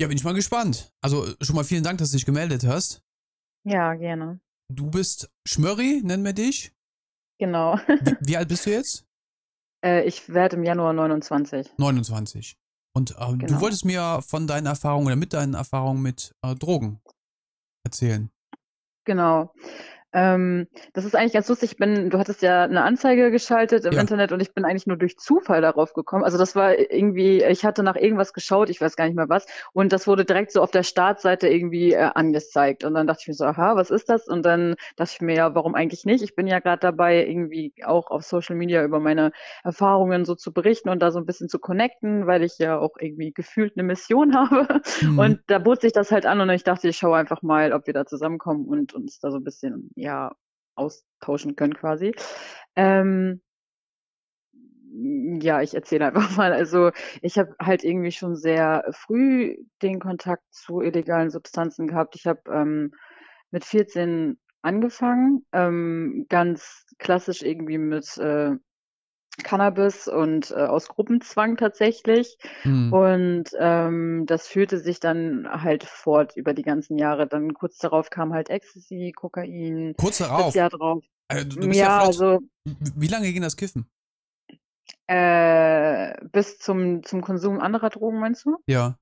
Ja, bin ich mal gespannt. Also schon mal vielen Dank, dass du dich gemeldet hast. Ja, gerne. Du bist Schmörri, nennen wir dich. Genau. Wie, wie alt bist du jetzt? Äh, ich werde im Januar 29. 29. Und äh, du Genau. wolltest mir von deinen Erfahrungen oder mit deinen Erfahrungen mit äh, Drogen erzählen. Genau. Ähm, das ist eigentlich ganz lustig. Ich bin, du hattest ja eine Anzeige geschaltet im Ja. Internet und ich bin eigentlich nur durch Zufall darauf gekommen. Also das war irgendwie, ich hatte nach irgendwas geschaut, ich weiß gar nicht mehr was, und das wurde direkt so auf der Startseite irgendwie äh, angezeigt. Und dann dachte ich mir so, aha, was ist das? Und dann dachte ich mir, ja, warum eigentlich nicht? Ich bin ja gerade dabei, irgendwie auch auf Social Media über meine Erfahrungen so zu berichten und da so ein bisschen zu connecten, weil ich ja auch irgendwie gefühlt eine Mission habe. Mhm. Und da bot sich das halt an und ich dachte, ich schaue einfach mal, ob wir da zusammenkommen und uns da so ein bisschen, ja, austauschen können quasi. Ähm, ja, ich erzähle einfach mal. Also ich habe halt irgendwie schon sehr früh den Kontakt zu illegalen Substanzen gehabt. Ich habe ähm, mit 14 angefangen, ähm, ganz klassisch irgendwie mit äh, Cannabis und äh, aus Gruppenzwang tatsächlich. Mhm. Und ähm, das führte sich dann halt fort über die ganzen Jahre. Dann kurz darauf kam halt Ecstasy, Kokain, Kurz darauf. Jahr drauf. Äh, du, bist ja, Ja, also Wie lange ging das Kiffen? äh, bis zum, zum Konsum anderer Drogen, meinst du? Ja.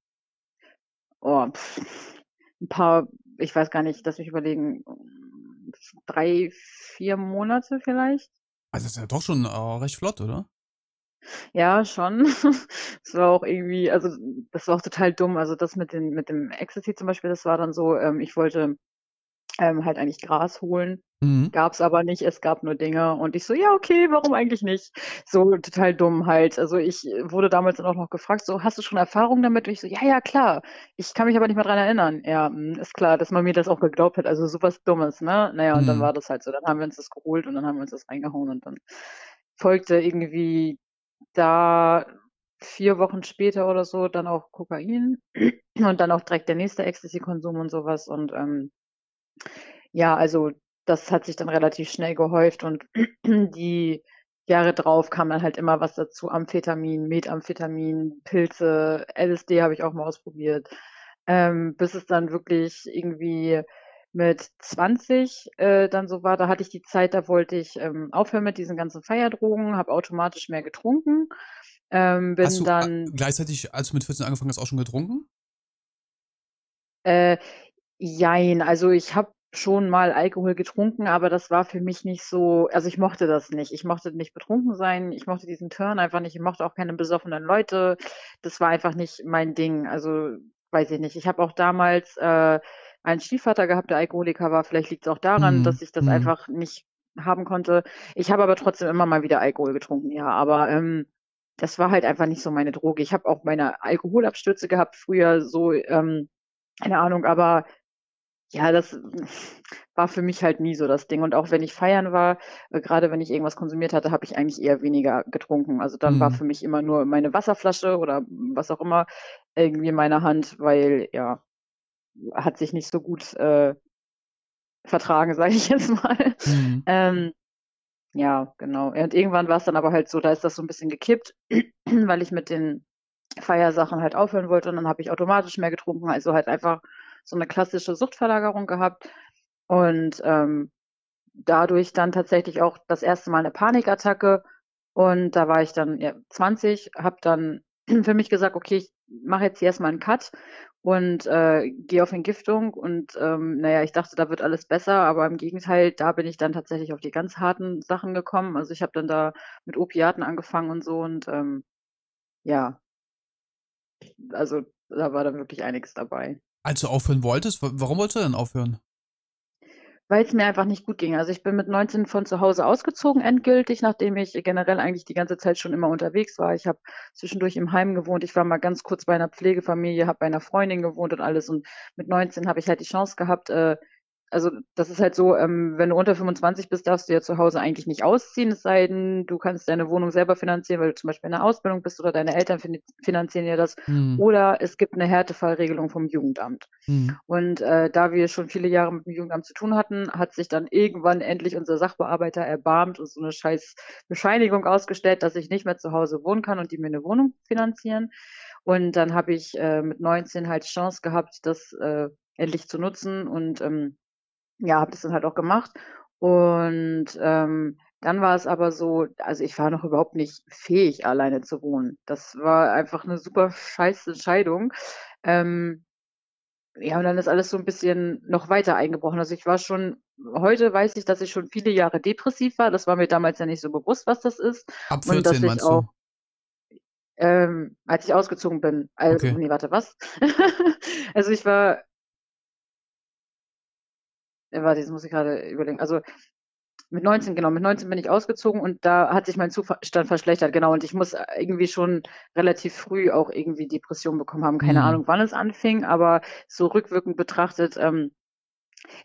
Oh, pff, ein paar, ich weiß gar nicht, lass mich überlegen, drei, vier Monate vielleicht. Also das ist ja doch schon äh, recht flott, oder? Ja, schon. Es war auch irgendwie, also das war auch total dumm. Also das mit den, mit dem Ecstasy zum Beispiel, das war dann so, ähm, ich wollte ähm, halt eigentlich Gras holen. Mhm. Gab's aber nicht, es gab nur Dinge. Und ich so, ja, okay, warum eigentlich nicht? So total dumm halt. Also ich wurde damals dann auch noch gefragt, so, hast du schon Erfahrung damit? Und ich so, ja, ja, klar. Ich kann mich aber nicht mehr dran erinnern. Ja, mm, ist klar, dass man mir das auch geglaubt hat. Also sowas Dummes, ne? Naja, und dann Mhm. war das halt so. Dann haben wir uns das geholt und dann haben wir uns das reingehauen und dann folgte irgendwie da vier Wochen später oder so dann auch Kokain und dann auch direkt der nächste Ecstasy-Konsum und sowas. Und ähm, ja, also das hat sich dann relativ schnell gehäuft und die Jahre drauf kam dann halt immer was dazu. Amphetamin, Methamphetamin, Pilze, LSD habe ich auch mal ausprobiert. Ähm, bis es dann wirklich irgendwie mit 20 äh, dann so war, da hatte ich die Zeit, da wollte ich ähm, aufhören mit diesen ganzen Feierdrogen, habe automatisch mehr getrunken, ähm, Hast bin du äh, dann gleichzeitig, als du mit 14 angefangen hast, auch schon getrunken? Äh, jein, also ich habe schon mal Alkohol getrunken, aber das war für mich nicht so, also ich mochte das nicht. Ich mochte nicht betrunken sein, ich mochte diesen Turn einfach nicht, ich mochte auch keine besoffenen Leute. Das war einfach nicht mein Ding. Also weiß ich nicht. Ich habe auch damals äh, einen Stiefvater gehabt, der Alkoholiker war. Vielleicht liegt es auch daran, Mhm. dass ich das Mhm. einfach nicht haben konnte. Ich habe aber trotzdem immer mal wieder Alkohol getrunken, ja. Aber ähm, das war halt einfach nicht so meine Droge. Ich habe auch meine Alkoholabstürze gehabt früher, so, ähm, keine Ahnung, aber ja, das war für mich halt nie so das Ding. Und auch wenn ich feiern war, äh, gerade wenn ich irgendwas konsumiert hatte, habe ich eigentlich eher weniger getrunken. Also dann war Mhm. für mich immer nur meine Wasserflasche oder was auch immer irgendwie in meiner Hand, weil ja, hat sich nicht so gut äh, vertragen, sage ich jetzt mal. Mhm. Ähm, ja, genau. Und irgendwann war es dann aber halt so, da ist das so ein bisschen gekippt, weil ich mit den Feiersachen halt aufhören wollte und dann habe ich automatisch mehr getrunken, also halt einfach so eine klassische Suchtverlagerung gehabt und ähm, dadurch dann tatsächlich auch das erste Mal eine Panikattacke und da war ich dann ja, 20, habe dann für mich gesagt, okay, ich mache jetzt hier erstmal einen Cut und äh, gehe auf Entgiftung und ähm, naja, ich dachte, da wird alles besser, aber im Gegenteil, da bin ich dann tatsächlich auf die ganz harten Sachen gekommen. Also ich habe dann da mit Opiaten angefangen und so und ähm, ja, also da war dann wirklich einiges dabei. Als du aufhören wolltest, wa- warum wolltest du denn aufhören? Weil es mir einfach nicht gut ging. Also ich bin mit 19 von zu Hause ausgezogen, endgültig, nachdem ich generell eigentlich die ganze Zeit schon immer unterwegs war. Ich habe zwischendurch im Heim gewohnt. Ich war mal ganz kurz bei einer Pflegefamilie, habe bei einer Freundin gewohnt und alles. Und mit 19 habe ich halt die Chance gehabt, äh, also das ist halt so, ähm, wenn du unter 25 bist, darfst du ja zu Hause eigentlich nicht ausziehen, es sei denn, du kannst deine Wohnung selber finanzieren, weil du zum Beispiel in der Ausbildung bist oder deine Eltern fin finanzieren dir das. Mhm. Oder es gibt eine Härtefallregelung vom Jugendamt. Mhm. Und äh, da wir schon viele Jahre mit dem Jugendamt zu tun hatten, hat sich dann irgendwann endlich unser Sachbearbeiter erbarmt und so eine scheiß Bescheinigung ausgestellt, dass ich nicht mehr zu Hause wohnen kann und die mir eine Wohnung finanzieren. Und dann habe ich äh, mit 19 halt Chance gehabt, das äh, endlich zu nutzen und ähm, ja, habe das dann halt auch gemacht. Und ähm, dann war es aber so, also ich war noch überhaupt nicht fähig, alleine zu wohnen. Das war einfach eine super scheiß Entscheidung. Ähm, ja, und dann ist alles so ein bisschen noch weiter eingebrochen. Also ich war schon, heute weiß ich, dass ich schon viele Jahre depressiv war. Das war mir damals ja nicht so bewusst, was das ist. Ab Und dass 14 ich auch, du? ähm, als ich ausgezogen bin, also, Okay. nee, warte, was? Also ich war, warte, jetzt muss ich gerade überlegen. Also mit 19, genau, mit 19 bin ich ausgezogen und da hat sich mein Zustand verschlechtert, genau. Und ich muss äh, irgendwie schon relativ früh auch irgendwie Depressionen bekommen haben. Keine Hm. Ahnung, wann es anfing, aber so rückwirkend betrachtet, ähm,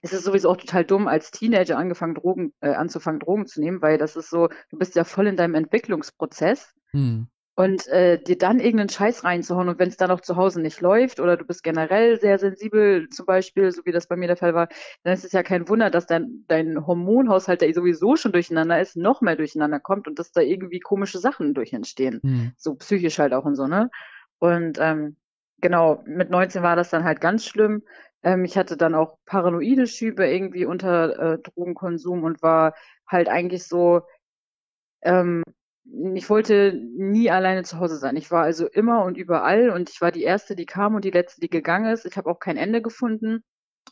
es ist sowieso auch total dumm, als Teenager angefangen, Drogen, äh, anzufangen, Drogen zu nehmen, weil das ist so, du bist ja voll in deinem Entwicklungsprozess Hm. Und äh, dir dann irgendeinen Scheiß reinzuhauen und wenn es dann auch zu Hause nicht läuft oder du bist generell sehr sensibel zum Beispiel, so wie das bei mir der Fall war, dann ist es ja kein Wunder, dass dein, dein Hormonhaushalt, der sowieso schon durcheinander ist, noch mehr durcheinander kommt und dass da irgendwie komische Sachen durch entstehen. Hm. So psychisch halt auch und so, ne? Und ähm, genau, mit 19 war das dann halt ganz schlimm. Ähm, ich hatte dann auch paranoide Schübe irgendwie unter äh, Drogenkonsum und war halt eigentlich so, ähm, ich wollte nie alleine zu Hause sein. Ich war also immer und überall und ich war die Erste, die kam und die Letzte, die gegangen ist. Ich habe auch kein Ende gefunden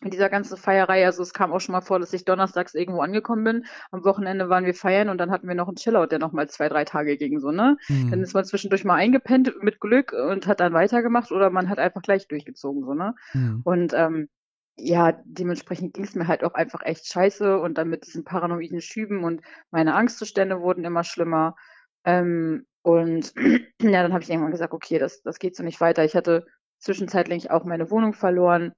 in dieser ganzen Feierei. Also es kam auch schon mal vor, dass ich donnerstags irgendwo angekommen bin. Am Wochenende waren wir feiern und dann hatten wir noch einen Chillout, der noch mal zwei, drei Tage ging, so, ne? Dann Hm. ist man zwischendurch mal eingepennt mit Glück und hat dann weitergemacht oder man hat einfach gleich durchgezogen, so, ne? Hm. Und ähm, ja, dementsprechend ging es mir halt auch einfach echt scheiße und dann mit diesen paranoiden Schüben und meine Angstzustände wurden immer schlimmer. Ähm, und ja, dann habe ich irgendwann gesagt, okay, das, das geht so nicht weiter. Ich hatte zwischenzeitlich auch meine Wohnung verloren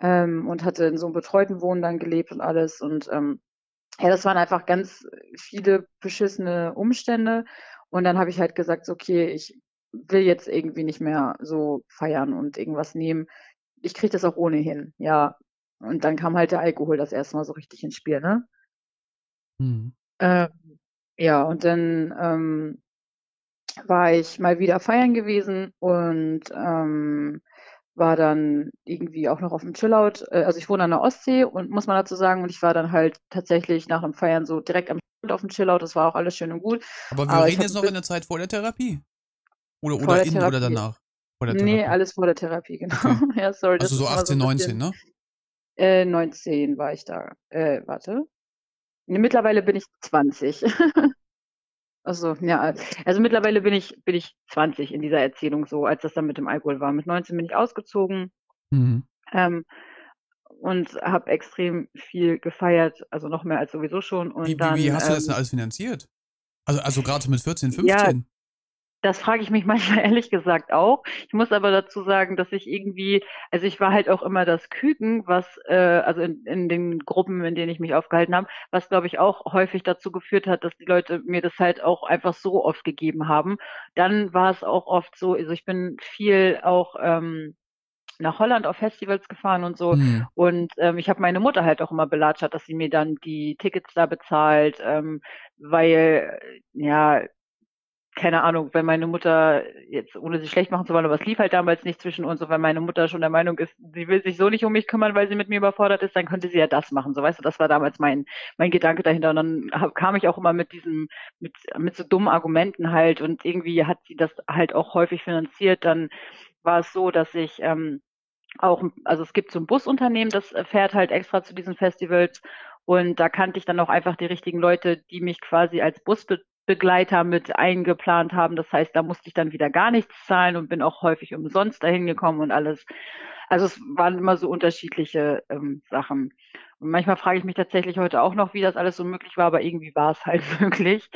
ähm, und hatte in so einem betreuten Wohnen dann gelebt und alles. Und ähm, ja, das waren einfach ganz viele beschissene Umstände. Und dann habe ich halt gesagt, okay, ich will jetzt irgendwie nicht mehr so feiern und irgendwas nehmen. Ich kriege das auch ohnehin, ja. Und dann kam halt der Alkohol das erste Mal so richtig ins Spiel, ne? Hm. Ähm, ja, und dann ähm, war ich mal wieder feiern gewesen und ähm, war dann irgendwie auch noch auf dem Chillout. Äh, also ich wohne an der Ostsee und muss man dazu sagen, und ich war dann halt tatsächlich nach dem Feiern so direkt am auf dem Chillout. Das war auch alles schön und gut. Aber wir Aber reden jetzt noch in der Zeit vor der Therapie. Oder, oder der in oder Therapie. danach. Vor der Nee, alles vor der Therapie, genau. Okay. Ja, sorry, Also so ist immer 18, ein 19, bisschen. ne? Äh, 19 war ich da. Äh, warte. Nee, mittlerweile bin ich 20. Also, ja, also mittlerweile bin ich, bin ich 20 in dieser Erzählung so, als das dann mit dem Alkohol war. Mit 19 bin ich ausgezogen Mhm. ähm, und habe extrem viel gefeiert, also noch mehr als sowieso schon. Und Wie, wie, dann, wie hast du das denn ähm, alles finanziert? Also, also gerade mit 14, ja, 15? Das frage ich mich manchmal ehrlich gesagt auch. Ich muss aber dazu sagen, dass ich irgendwie, also ich war halt auch immer das Küken, was, äh, also in, in den Gruppen, in denen ich mich aufgehalten habe, was glaube ich auch häufig dazu geführt hat, dass die Leute mir das halt auch einfach so oft gegeben haben. Dann war es auch oft so, also ich bin viel auch ähm, nach Holland auf Festivals gefahren und so. Hm. Und ähm, ich habe meine Mutter halt auch immer belatschert, dass sie mir dann die Tickets da bezahlt, ähm, weil, ja, keine Ahnung, wenn meine Mutter, jetzt ohne sie schlecht machen zu wollen, aber es lief halt damals nicht zwischen uns und wenn meine Mutter schon der Meinung ist, sie will sich so nicht um mich kümmern, weil sie mit mir überfordert ist, dann könnte sie ja das machen. So weißt du, das war damals mein, mein Gedanke dahinter. Und dann hab, kam ich auch immer mit diesem, mit, mit so dummen Argumenten halt und irgendwie hat sie das halt auch häufig finanziert. Dann war es so, dass ich ähm, auch, also es gibt so ein Busunternehmen, das äh, fährt halt extra zu diesen Festivals und da kannte ich dann auch einfach die richtigen Leute, die mich quasi als Busbegleiter mit eingeplant haben. Das heißt, da musste ich dann wieder gar nichts zahlen und bin auch häufig umsonst dahin gekommen und alles. Also es waren immer so unterschiedliche ähm, Sachen. Und manchmal frage ich mich tatsächlich heute auch noch, wie das alles so möglich war, aber irgendwie war es halt möglich.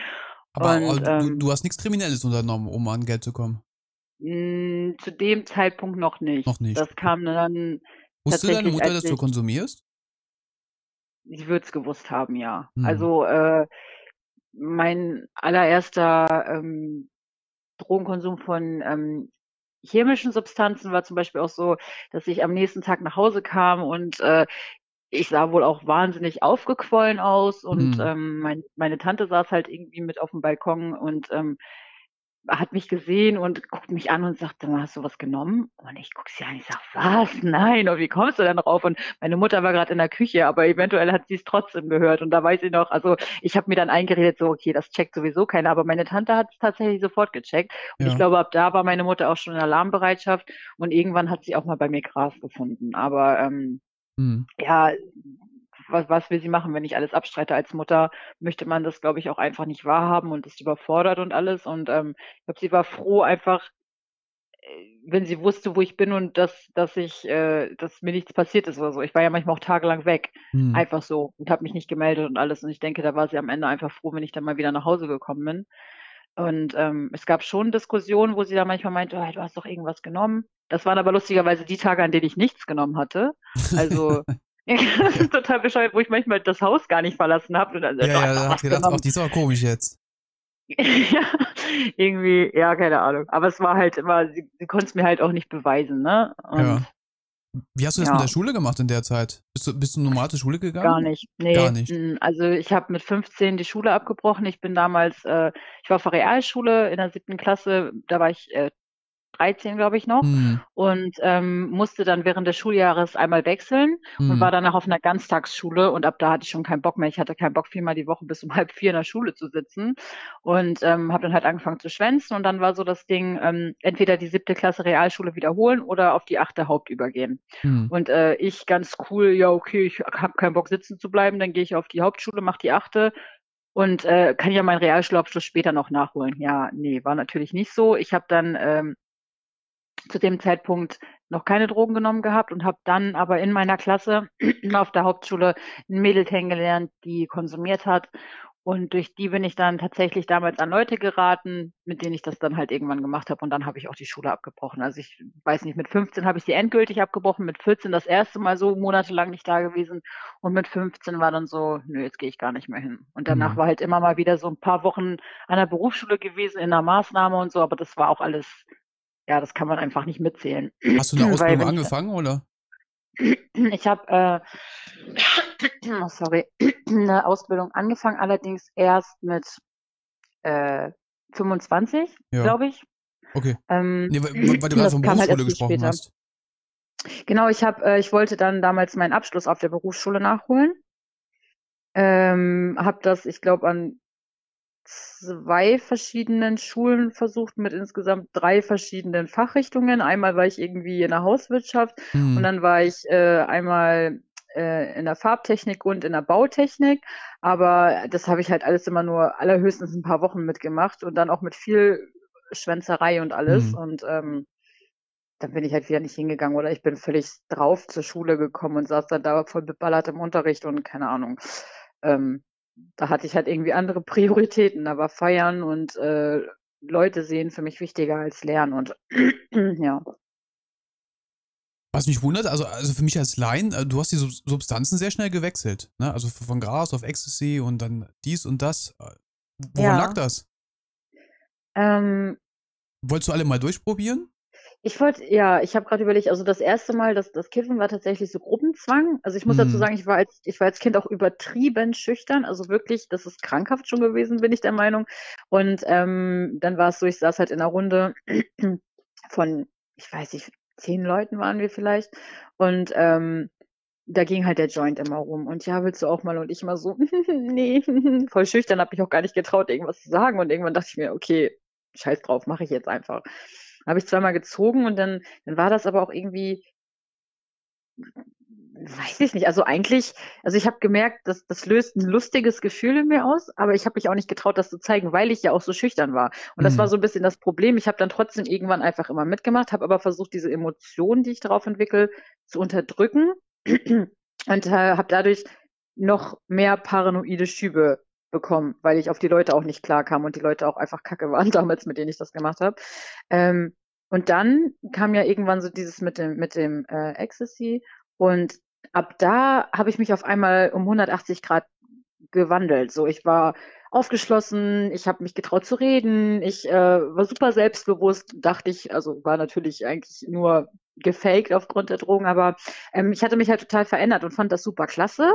Aber Und aber du, ähm, du hast nichts Kriminelles unternommen, um an Geld zu kommen. mh, zu dem Zeitpunkt noch nicht. Noch nicht. Das kam dann Wusste deine Mutter, dass du konsumierst? Sie wird es gewusst haben, ja. Hm. Also äh, mein allererster ähm, Drogenkonsum von ähm, chemischen Substanzen war zum Beispiel auch so, dass ich am nächsten Tag nach Hause kam und äh, ich sah wohl auch wahnsinnig aufgequollen aus und Hm. ähm, mein, meine Tante saß halt irgendwie mit auf dem Balkon und ähm, hat mich gesehen und guckt mich an und sagt, hast du was genommen? Und ich gucke sie an, ich sage, was? Nein, und wie kommst du denn drauf? Und meine Mutter war gerade in der Küche, aber eventuell hat sie es trotzdem gehört. Und da weiß ich noch, also ich habe mir dann eingeredet, so, okay, das checkt sowieso keiner, aber meine Tante hat es tatsächlich sofort gecheckt. Und ja. ich glaube, ab da war meine Mutter auch schon in Alarmbereitschaft und irgendwann hat sie auch mal bei mir Gras gefunden. Aber ähm, hm. ja, was, was will sie machen, wenn ich alles abstreite als Mutter, möchte man das, glaube ich, auch einfach nicht wahrhaben und ist überfordert und alles. Und ähm, ich glaube, sie war froh einfach, äh, wenn sie wusste, wo ich bin und dass, dass ich, äh, dass mir nichts passiert ist oder so. Ich war ja manchmal auch tagelang weg, hm. einfach so und habe mich nicht gemeldet und alles. Und ich denke, da war sie am Ende einfach froh, wenn ich dann mal wieder nach Hause gekommen bin. Und ähm, es gab schon Diskussionen, wo sie dann manchmal meinte, oh, du hast doch irgendwas genommen. Das waren aber lustigerweise die Tage, an denen ich nichts genommen hatte. Also das ist total bescheuert, wo ich manchmal das Haus gar nicht verlassen habe. ja, ja, da hat gedacht, ach, die ist aber komisch jetzt. ja, irgendwie, ja, keine Ahnung. Aber es war halt immer, sie, sie konnte es mir halt auch nicht beweisen, ne? Und, ja. Wie hast du das ja. mit der Schule gemacht in der Zeit? Bist du, bist du normal zur Schule gegangen? Gar nicht. Nee. Gar nicht. Also ich habe mit 15 die Schule abgebrochen. Ich bin damals, äh, ich war auf der Realschule in der siebten Klasse, da war ich äh, 13, glaube ich noch, mhm. und ähm, musste dann während des Schuljahres einmal wechseln mhm. und war danach auf einer Ganztagsschule und ab da hatte ich schon keinen Bock mehr. Ich hatte keinen Bock, viermal die Woche bis um halb vier in der Schule zu sitzen und ähm, habe dann halt angefangen zu schwänzen und dann war so das Ding, ähm, entweder die siebte Klasse Realschule wiederholen oder auf die achte Haupt übergehen. Mhm. Und äh, ich ganz cool, ja okay, ich habe keinen Bock sitzen zu bleiben, dann gehe ich auf die Hauptschule, mache die achte, und äh, kann ja meinen Realschulabschluss später noch nachholen. Ja, nee, war natürlich nicht so. Ich habe dann ähm, zu dem Zeitpunkt noch keine Drogen genommen gehabt und habe dann aber in meiner Klasse auf der Hauptschule ein Mädel kennengelernt, die konsumiert hat. Und durch die bin ich dann tatsächlich damals an Leute geraten, mit denen ich das dann halt irgendwann gemacht habe. Und dann habe ich auch die Schule abgebrochen. Also ich weiß nicht, mit 15 habe ich sie endgültig abgebrochen, mit 14 das erste Mal so monatelang nicht da gewesen. Und mit 15 war dann so, nö, jetzt gehe ich gar nicht mehr hin. Und danach mhm. war halt immer mal wieder so ein paar Wochen an der Berufsschule gewesen, in einer Maßnahme und so, aber das war auch alles ja, das kann man einfach nicht mitzählen. Hast du eine Ausbildung Weil, angefangen, oder? Ich habe, äh, oh, sorry, eine Ausbildung angefangen, allerdings erst mit äh, 25, ja. glaube ich. Okay. Ähm, nee, weil, weil du gerade von Berufsschule halt gesprochen später. hast. Genau, ich habe, äh, ich wollte dann damals meinen Abschluss auf der Berufsschule nachholen. Ähm, habe das, ich glaube, an zwei verschiedenen Schulen versucht mit insgesamt drei verschiedenen Fachrichtungen. Einmal war ich irgendwie in der Hauswirtschaft mhm. und dann war ich äh, einmal äh, in der Farbtechnik und in der Bautechnik. Aber das habe ich halt alles immer nur allerhöchstens ein paar Wochen mitgemacht und dann auch mit viel Schwänzerei und alles. Mhm. Und ähm, dann bin ich halt wieder nicht hingegangen oder ich bin völlig drauf zur Schule gekommen und saß dann da voll beballert im Unterricht und keine Ahnung. Ähm, da hatte ich halt irgendwie andere Prioritäten. Da war Feiern und äh, Leute sehen für mich wichtiger als Lernen und ja. Was mich wundert, also, also für mich als Laien, äh, du hast die Substanzen sehr schnell gewechselt. Ne? Also von Gras auf Ecstasy und dann dies und das. Äh, woran ja. lag das? Ähm, Wolltest du alle mal durchprobieren? Ich wollte, ja, ich habe gerade überlegt, also das erste Mal, das, das Kiffen war tatsächlich so Gruppenzwang. Also ich muss dazu mhm. sagen, ich war als, ich war als Kind auch übertrieben schüchtern. Also wirklich, das ist krankhaft schon gewesen, bin ich der Meinung. Und ähm, dann war es so, ich saß halt in einer Runde von, ich weiß nicht, zehn Leuten waren wir vielleicht. Und ähm, da ging halt der Joint immer rum. Und ja, willst du auch mal? Und ich immer so, nee, voll schüchtern, habe mich auch gar nicht getraut, irgendwas zu sagen. Und irgendwann dachte ich mir, okay, scheiß drauf, mache ich jetzt einfach habe ich zweimal gezogen und dann, dann war das aber auch irgendwie, weiß ich nicht, also eigentlich, also ich habe gemerkt, dass das löst ein lustiges Gefühl in mir aus, aber ich habe mich auch nicht getraut, das zu zeigen, weil ich ja auch so schüchtern war. Und das war mhm. so ein bisschen das Problem. Ich habe dann trotzdem irgendwann einfach immer mitgemacht, habe aber versucht, diese Emotionen, die ich darauf entwickle, zu unterdrücken und äh, habe dadurch noch mehr paranoide Schübe bekommen, weil ich auf die Leute auch nicht klar kam und die Leute auch einfach kacke waren damals, mit denen ich das gemacht habe. Ähm, und dann kam ja irgendwann so dieses mit dem, mit dem äh, Ecstasy und ab da habe ich mich auf einmal um 180 Grad gewandelt. So, ich war aufgeschlossen, ich habe mich getraut zu reden, ich äh, war super selbstbewusst, dachte ich, also war natürlich eigentlich nur gefaked aufgrund der Drogen, aber ähm, ich hatte mich halt total verändert und fand das super klasse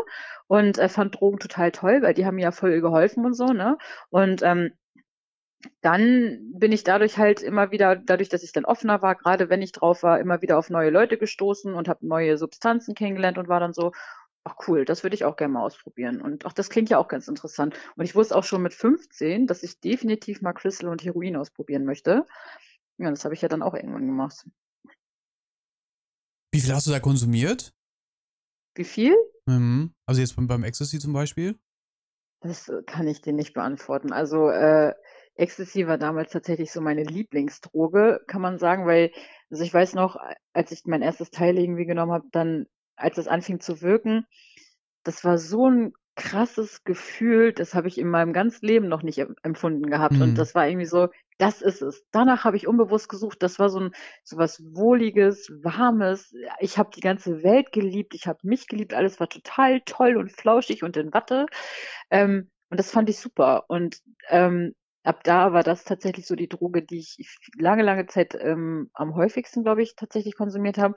und äh, fand Drogen total toll, weil die haben mir ja voll geholfen und so, ne? Und ähm, dann bin ich dadurch halt immer wieder, dadurch, dass ich dann offener war, gerade wenn ich drauf war, immer wieder auf neue Leute gestoßen und habe neue Substanzen kennengelernt und war dann so, ach cool, das würde ich auch gerne mal ausprobieren. Und ach, das klingt ja auch ganz interessant. Und ich wusste auch schon mit 15, dass ich definitiv mal Crystal und Heroin ausprobieren möchte. Ja, das habe ich ja dann auch irgendwann gemacht. Wie viel hast du da konsumiert? Wie viel? Mhm. Also jetzt beim, beim Ecstasy zum Beispiel? Das kann ich dir nicht beantworten. Also äh, Ecstasy war damals tatsächlich so meine Lieblingsdroge, kann man sagen, weil, also ich weiß noch, als ich mein erstes Teil irgendwie genommen habe, dann, als es anfing zu wirken, das war so ein krasses Gefühl, das habe ich in meinem ganzen Leben noch nicht empfunden gehabt. Mhm. Und das war irgendwie so, das ist es. Danach habe ich unbewusst gesucht. Das war so ein so was wohliges, warmes. Ich habe die ganze Welt geliebt. Ich habe mich geliebt. Alles war total toll und flauschig und in Watte. Ähm, und das fand ich super. Und ähm, ab da war das tatsächlich so die Droge, die ich lange, lange Zeit ähm, am häufigsten, glaube ich, tatsächlich konsumiert habe.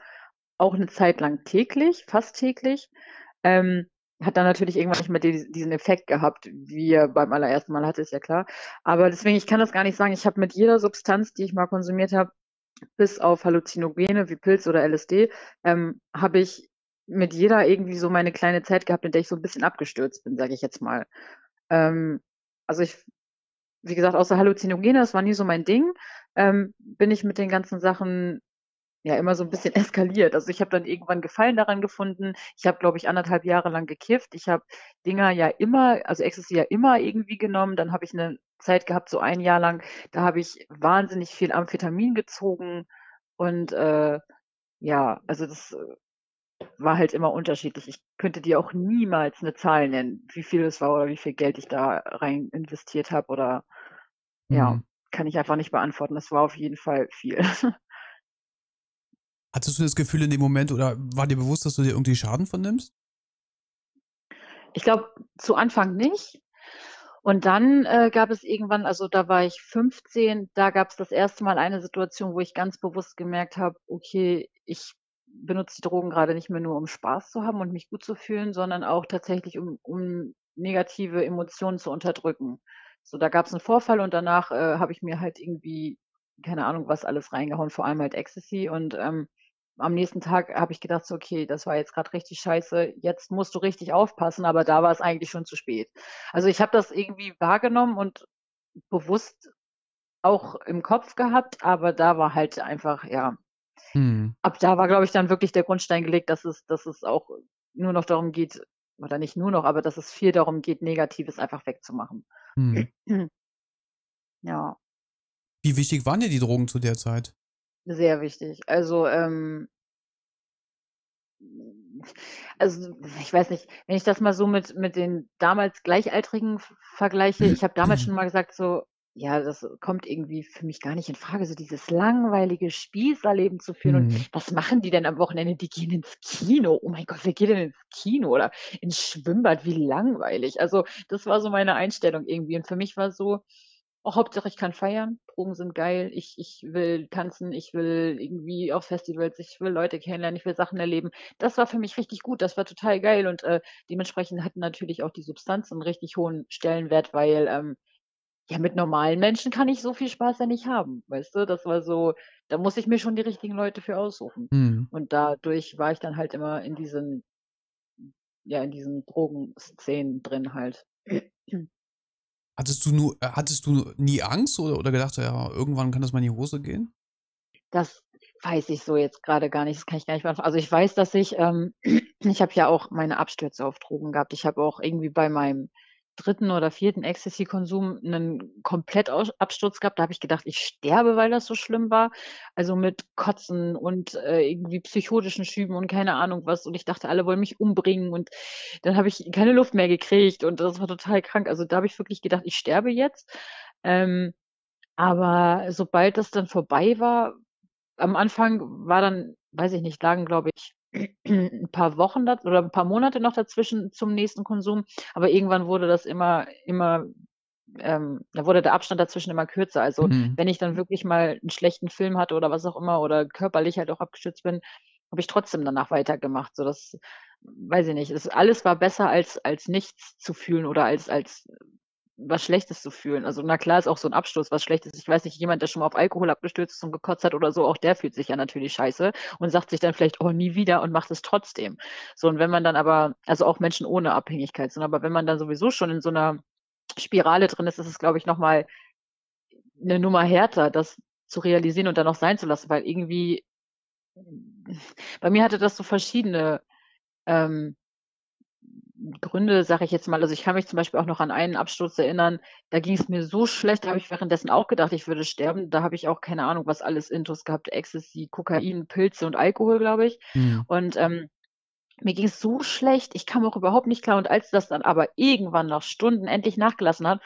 Auch eine Zeit lang täglich, fast täglich. Ähm, hat dann natürlich irgendwann nicht mehr diesen Effekt gehabt, wie er beim allerersten Mal hatte, ist ja klar. Aber deswegen, ich kann das gar nicht sagen. Ich habe mit jeder Substanz, die ich mal konsumiert habe, bis auf Halluzinogene wie Pilz oder LSD, ähm, habe ich mit jeder irgendwie so meine kleine Zeit gehabt, in der ich so ein bisschen abgestürzt bin, sage ich jetzt mal. Ähm, also ich, wie gesagt, außer Halluzinogene, das war nie so mein Ding, ähm, bin ich mit den ganzen Sachen ja immer so ein bisschen eskaliert. Also ich habe dann irgendwann Gefallen daran gefunden. Ich habe, glaube ich, anderthalb Jahre lang gekifft. Ich habe Dinger ja immer, also Ecstasy ja immer irgendwie genommen. Dann habe ich eine Zeit gehabt, so ein Jahr lang, da habe ich wahnsinnig viel Amphetamin gezogen. Und äh, ja, also das äh, war halt immer unterschiedlich. Ich könnte dir auch niemals eine Zahl nennen, wie viel es war oder wie viel Geld ich da rein investiert habe oder ja, mhm. kann ich einfach nicht beantworten. Das war auf jeden Fall viel. Hattest du das Gefühl in dem Moment oder war dir bewusst, dass du dir irgendwie Schaden von nimmst? Ich glaube, zu Anfang nicht. Und dann äh, gab es irgendwann, also da war ich 15, da gab es das erste Mal eine Situation, wo ich ganz bewusst gemerkt habe, okay, ich benutze die Drogen gerade nicht mehr nur, um Spaß zu haben und mich gut zu fühlen, sondern auch tatsächlich, um, um negative Emotionen zu unterdrücken. So, da gab es einen Vorfall und danach äh, habe ich mir halt irgendwie, keine Ahnung, was alles reingehauen, vor allem halt Ecstasy und ähm, am nächsten Tag habe ich gedacht, so, okay, das war jetzt gerade richtig scheiße, jetzt musst du richtig aufpassen, aber da war es eigentlich schon zu spät. Also ich habe das irgendwie wahrgenommen und bewusst auch im Kopf gehabt, aber da war halt einfach, ja, hm. ab da war, glaube ich, dann wirklich der Grundstein gelegt, dass es, dass es auch nur noch darum geht, oder nicht nur noch, aber dass es viel darum geht, Negatives einfach wegzumachen. Hm. Ja. Wie wichtig waren dir die Drogen zu der Zeit? Sehr wichtig. Also, ähm also, ich weiß nicht, wenn ich das mal so mit mit den damals Gleichaltrigen vergleiche, ich habe damals schon mal gesagt so: „Ja, das kommt irgendwie für mich gar nicht in Frage, so dieses langweilige Spießerleben zu führen und Mhm. was machen die denn am Wochenende? Die gehen ins Kino. Oh mein Gott, wer geht denn ins Kino oder ins Schwimmbad? Wie langweilig.“ Also, das war so meine Einstellung irgendwie und für mich war so Oh, Hauptsache ich kann feiern. Drogen sind geil. Ich, ich will tanzen, ich will irgendwie auf Festivals, ich will Leute kennenlernen, ich will Sachen erleben. Das war für mich richtig gut, das war total geil und äh, dementsprechend hatten natürlich auch die Substanzen einen richtig hohen Stellenwert, weil ähm, ja, mit normalen Menschen kann ich so viel Spaß ja nicht haben, weißt du? Das war so, da muss ich mir schon die richtigen Leute für aussuchen. Mhm. Und dadurch war ich dann halt immer in diesen, ja, in diesen Drogenszenen drin halt. Hattest du nur, äh, hattest du nie Angst oder, oder gedacht, ja, irgendwann kann das mal in die Hose gehen? Das weiß ich so jetzt gerade gar nicht. Das kann ich gar nicht beantworten. Also ich weiß, dass ich, ähm, ich habe ja auch meine Abstürze auf Drogen gehabt. Ich habe auch irgendwie bei meinem dritten oder vierten Ecstasy-Konsum einen Komplettabsturz gehabt. Da habe ich gedacht, ich sterbe, weil das so schlimm war. Also mit Kotzen und äh, irgendwie psychotischen Schüben und keine Ahnung was. Und ich dachte, alle wollen mich umbringen. Und dann habe ich keine Luft mehr gekriegt und das war total krank. Also da habe ich wirklich gedacht, ich sterbe jetzt. Ähm, aber sobald das dann vorbei war, am Anfang war dann, weiß ich nicht, lagen, glaube ich, ein paar Wochen oder ein paar Monate noch dazwischen zum nächsten Konsum, aber irgendwann wurde das immer immer ähm, da wurde der Abstand dazwischen immer kürzer. Also, Mhm. wenn ich dann wirklich mal einen schlechten Film hatte oder was auch immer oder körperlich halt auch abgestürzt bin, habe ich trotzdem danach weitergemacht. So, das weiß ich nicht. Das alles war besser als als nichts zu fühlen oder als als was Schlechtes zu fühlen. Also na klar ist auch so ein Absturz was Schlechtes. Ich weiß nicht, jemand, der schon mal auf Alkohol abgestürzt ist und gekotzt hat oder so, auch der fühlt sich ja natürlich scheiße und sagt sich dann vielleicht, oh, nie wieder und macht es trotzdem. So, und wenn man dann aber, also auch Menschen ohne Abhängigkeit sind, aber wenn man dann sowieso schon in so einer Spirale drin ist, ist es, glaube ich, nochmal eine Nummer härter, das zu realisieren und dann auch sein zu lassen, weil irgendwie bei mir hatte das so verschiedene ähm, Gründe, sage ich jetzt mal. Also ich kann mich zum Beispiel auch noch an einen Absturz erinnern, da ging es mir so schlecht, da habe ich währenddessen auch gedacht, ich würde sterben. Da habe ich auch keine Ahnung, was alles Intus gehabt, Ecstasy, Kokain, Pilze und Alkohol, glaube ich. Mhm. Und ähm, mir ging es so schlecht, ich kam auch überhaupt nicht klar. Und als das dann aber irgendwann nach Stunden endlich nachgelassen hat,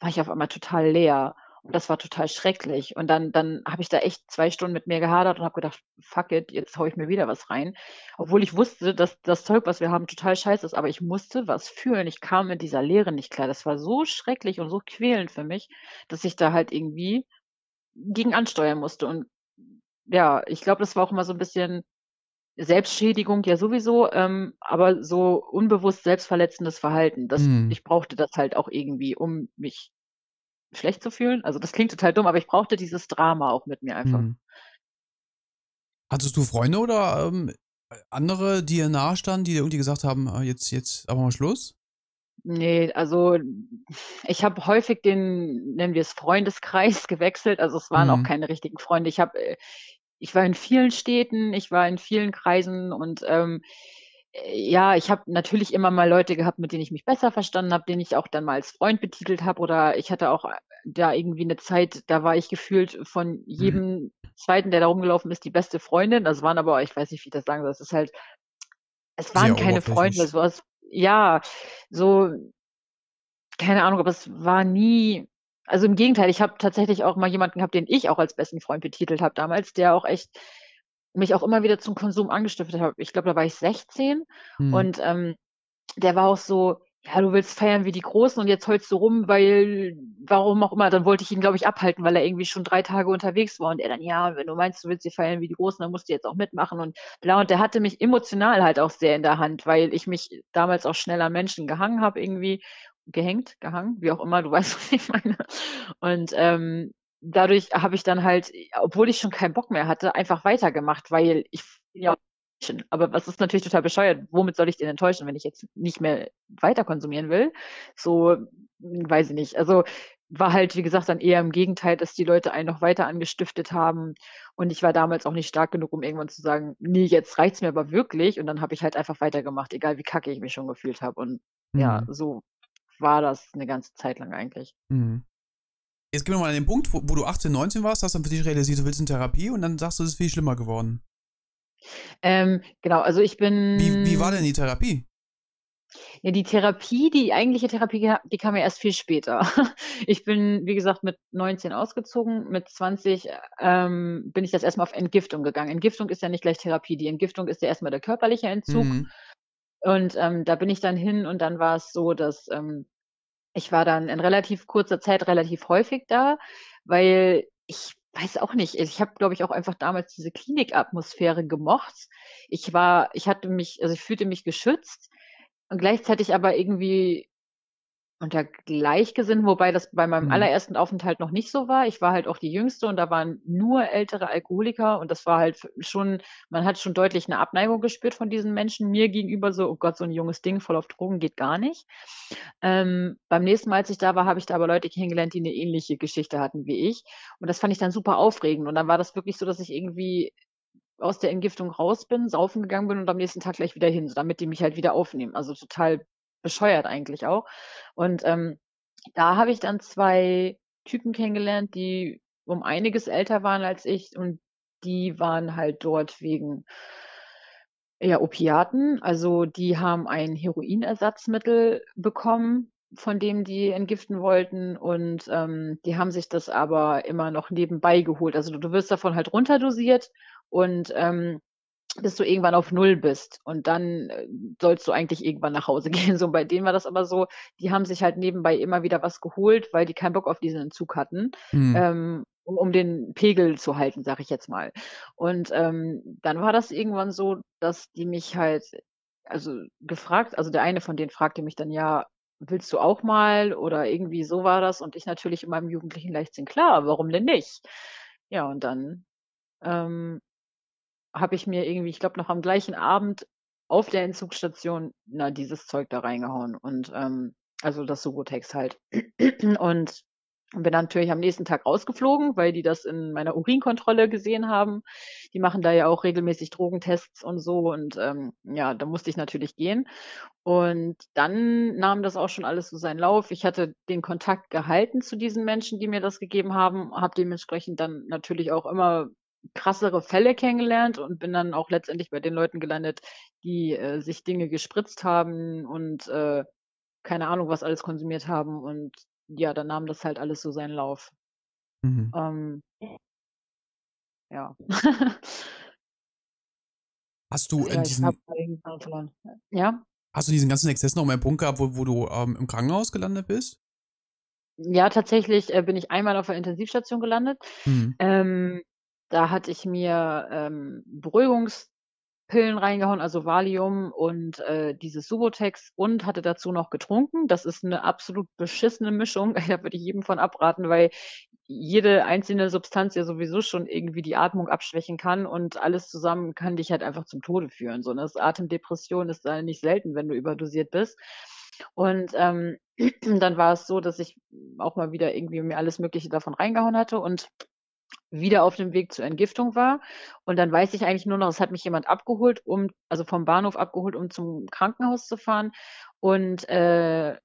war ich auf einmal total leer. Das war total schrecklich. Und dann, dann habe ich da echt zwei Stunden mit mir gehadert und habe gedacht, fuck it, jetzt haue ich mir wieder was rein. Obwohl ich wusste, dass das Zeug, was wir haben, total scheiße ist. Aber ich musste was fühlen. Ich kam mit dieser Leere nicht klar. Das war so schrecklich und so quälend für mich, dass ich da halt irgendwie gegen ansteuern musste. Und ja, ich glaube, das war auch immer so ein bisschen Selbstschädigung ja sowieso, ähm, aber so unbewusst selbstverletzendes Verhalten. Das, mhm. Ich brauchte das halt auch irgendwie, um mich schlecht zu fühlen. Also das klingt total dumm, aber ich brauchte dieses Drama auch mit mir einfach. Hm. Hattest du Freunde oder ähm, andere, die dir nahestanden, die dir irgendwie gesagt haben, ah, jetzt, jetzt aber mal Schluss? Nee, also ich habe häufig den, nennen wir es Freundeskreis gewechselt. Also es waren mhm. auch keine richtigen Freunde. Ich habe, äh, ich war in vielen Städten, ich war in vielen Kreisen und ähm, ja, ich habe natürlich immer mal Leute gehabt, mit denen ich mich besser verstanden habe, den ich auch dann mal als Freund betitelt habe. Oder ich hatte auch äh, da irgendwie eine Zeit, da war ich gefühlt von mhm. jedem mhm. Zweiten, der da rumgelaufen ist, die beste Freundin. Das waren aber, ich weiß nicht, wie ich das sagen soll, das ist halt, es waren Sehr keine Freunde, es war, ja, so, keine Ahnung, aber es war nie, also im Gegenteil, ich habe tatsächlich auch mal jemanden gehabt, den ich auch als besten Freund betitelt habe damals, der auch echt mich auch immer wieder zum Konsum angestiftet habe. Ich glaube, da war ich 16 mhm. und ähm, der war auch so, ja, du willst feiern wie die Großen und jetzt heulst du rum, weil, warum auch immer, dann wollte ich ihn, glaube ich, abhalten, weil er irgendwie schon drei Tage unterwegs war und er dann, ja, wenn du meinst, du willst sie feiern wie die Großen, dann musst du jetzt auch mitmachen und bla, und der hatte mich emotional halt auch sehr in der Hand, weil ich mich damals auch schnell an Menschen gehangen habe irgendwie, gehängt, gehangen, wie auch immer, du weißt, was ich meine. Und ähm, dadurch habe ich dann halt, obwohl ich schon keinen Bock mehr hatte, einfach weitergemacht, weil ich ja aber was ist natürlich total bescheuert. Womit soll ich den enttäuschen, wenn ich jetzt nicht mehr weiter konsumieren will? So, hm, weiß ich nicht. Also war halt, wie gesagt, dann eher im Gegenteil, dass die Leute einen noch weiter angestiftet haben. Und ich war damals auch nicht stark genug, um irgendwann zu sagen, nee, jetzt reicht's mir aber wirklich. Und dann habe ich halt einfach weitergemacht, egal wie kacke ich mich schon gefühlt habe. Und mhm. ja, so war das eine ganze Zeit lang eigentlich. Mhm. Jetzt gehen wir mal an den Punkt, wo, wo, du 18, 19 warst, hast dann für dich realisiert, du willst in Therapie und dann sagst du, es ist viel schlimmer geworden. Ähm, genau, also ich bin. Wie, wie war denn die Therapie? Ja, die Therapie, die eigentliche Therapie, die kam ja erst viel später. Ich bin, wie gesagt, mit 19 ausgezogen. Mit 20 ähm, bin ich das erstmal auf Entgiftung gegangen. Entgiftung ist ja nicht gleich Therapie. Die Entgiftung ist ja erstmal der körperliche Entzug. Mhm. Und ähm, da bin ich dann hin und dann war es so, dass ähm, ich war dann in relativ kurzer Zeit relativ häufig da, weil ich weiß auch nicht, ich habe, glaube ich, auch einfach damals diese Klinikatmosphäre gemocht. Ich war, ich hatte mich, also ich fühlte mich geschützt und gleichzeitig aber irgendwie unter Gleichgesinnten, wobei das bei meinem mhm. allerersten Aufenthalt noch nicht so war. Ich war halt auch die Jüngste und da waren nur ältere Alkoholiker und das war halt schon, man hat schon deutlich eine Abneigung gespürt von diesen Menschen. Mir gegenüber so, oh Gott, so ein junges Ding voll auf Drogen geht gar nicht. Ähm, beim nächsten Mal, als ich da war, habe ich da aber Leute kennengelernt, die eine ähnliche Geschichte hatten wie ich. Und das fand ich dann super aufregend. Und dann war das wirklich so, dass ich irgendwie aus der Entgiftung raus bin, saufen gegangen bin und am nächsten Tag gleich wieder hin, damit die mich halt wieder aufnehmen. Also total bescheuert eigentlich auch. Und ähm, da habe ich dann zwei Typen kennengelernt, die um einiges älter waren als ich und die waren halt dort wegen ja, Opiaten. Also die haben ein Heroinersatzmittel bekommen, von dem die entgiften wollten und ähm, die haben sich das aber immer noch nebenbei geholt. Also du, du wirst davon halt runterdosiert und ähm, bis du irgendwann auf Null bist. Und dann äh, sollst du eigentlich irgendwann nach Hause gehen. So bei denen war das aber so, die haben sich halt nebenbei immer wieder was geholt, weil die keinen Bock auf diesen Entzug hatten. Mhm. Ähm, um, um den Pegel zu halten, sag ich jetzt mal. Und ähm, dann war das irgendwann so, dass die mich halt, also gefragt, also der eine von denen fragte mich dann ja, willst du auch mal? Oder irgendwie so war das. Und ich natürlich in meinem jugendlichen Leichtsinn, klar, warum denn nicht? Ja, und dann ähm, habe ich mir irgendwie, ich glaube, noch am gleichen Abend auf der Entzugsstation, na, dieses Zeug da reingehauen. Und ähm, also das Subotex halt. und bin natürlich am nächsten Tag rausgeflogen, weil die das in meiner Urinkontrolle gesehen haben. Die machen da ja auch regelmäßig Drogentests und so. Und ähm, ja, da musste ich natürlich gehen. Und dann nahm das auch schon alles so seinen Lauf. Ich hatte den Kontakt gehalten zu diesen Menschen, die mir das gegeben haben, habe dementsprechend dann natürlich auch immer krassere Fälle kennengelernt und bin dann auch letztendlich bei den Leuten gelandet, die äh, sich Dinge gespritzt haben und äh, keine Ahnung, was alles konsumiert haben. Und ja, dann nahm das halt alles so seinen Lauf. Mhm. Ähm, ja. Hast du ja, in diesen, ja? hast du diesen ganzen Exzess noch mal einen Punkt gehabt, wo, wo du ähm, im Krankenhaus gelandet bist? Ja, tatsächlich äh, bin ich einmal auf der Intensivstation gelandet. Mhm. Ähm, da hatte ich mir ähm, Beruhigungs Pillen reingehauen, also Valium und äh, dieses Subotex und hatte dazu noch getrunken. Das ist eine absolut beschissene Mischung. Da würde ich jedem von abraten, weil jede einzelne Substanz ja sowieso schon irgendwie die Atmung abschwächen kann und alles zusammen kann dich halt einfach zum Tode führen. So, ne? Das Atemdepression ist da nicht selten, wenn du überdosiert bist. Und ähm, dann war es so, dass ich auch mal wieder irgendwie mir alles Mögliche davon reingehauen hatte und wieder auf dem Weg zur Entgiftung war. Und dann weiß ich eigentlich nur noch, es hat mich jemand abgeholt, um, also vom Bahnhof abgeholt, um zum Krankenhaus zu fahren. Und äh,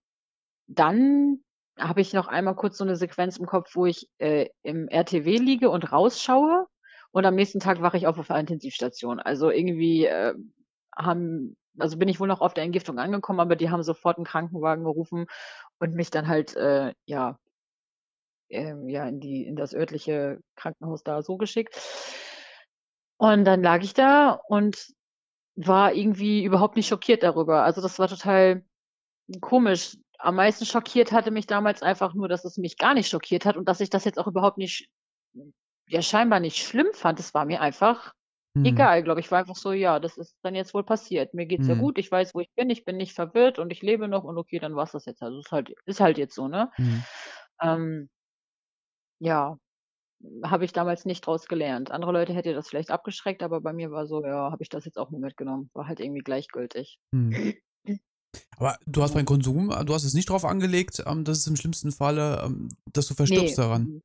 dann habe ich noch einmal kurz so eine Sequenz im Kopf, wo ich äh, im RTW liege und rausschaue. Und am nächsten Tag wache ich auf auf der Intensivstation. Also irgendwie äh, haben, also bin ich wohl noch auf der Entgiftung angekommen, aber die haben sofort einen Krankenwagen gerufen und mich dann halt, äh, ja, ähm, ja, in die in das örtliche Krankenhaus da so geschickt. Und dann lag ich da und war irgendwie überhaupt nicht schockiert darüber. Also, das war total komisch. Am meisten schockiert hatte mich damals einfach nur, dass es mich gar nicht schockiert hat und dass ich das jetzt auch überhaupt nicht ja, scheinbar nicht schlimm fand. Es war mir einfach Mhm. egal, glaube ich. War einfach so: „Ja, das ist dann jetzt wohl passiert. Mir geht's ja Mhm. gut, ich weiß, wo ich bin, ich bin nicht verwirrt und ich lebe noch und okay, dann war's das jetzt. Also, ist halt ist halt jetzt so, ne?“ Mhm. Ähm ja, habe ich damals nicht draus gelernt. Andere Leute hätte das vielleicht abgeschreckt, aber bei mir war so, ja, habe ich das jetzt auch nur mitgenommen. War halt irgendwie gleichgültig. Mhm. Aber du hast Ja. beim Konsum, äh, du hast es nicht drauf angelegt, ähm, dass es im schlimmsten Falle, ähm, dass du verstirbst Ne, daran.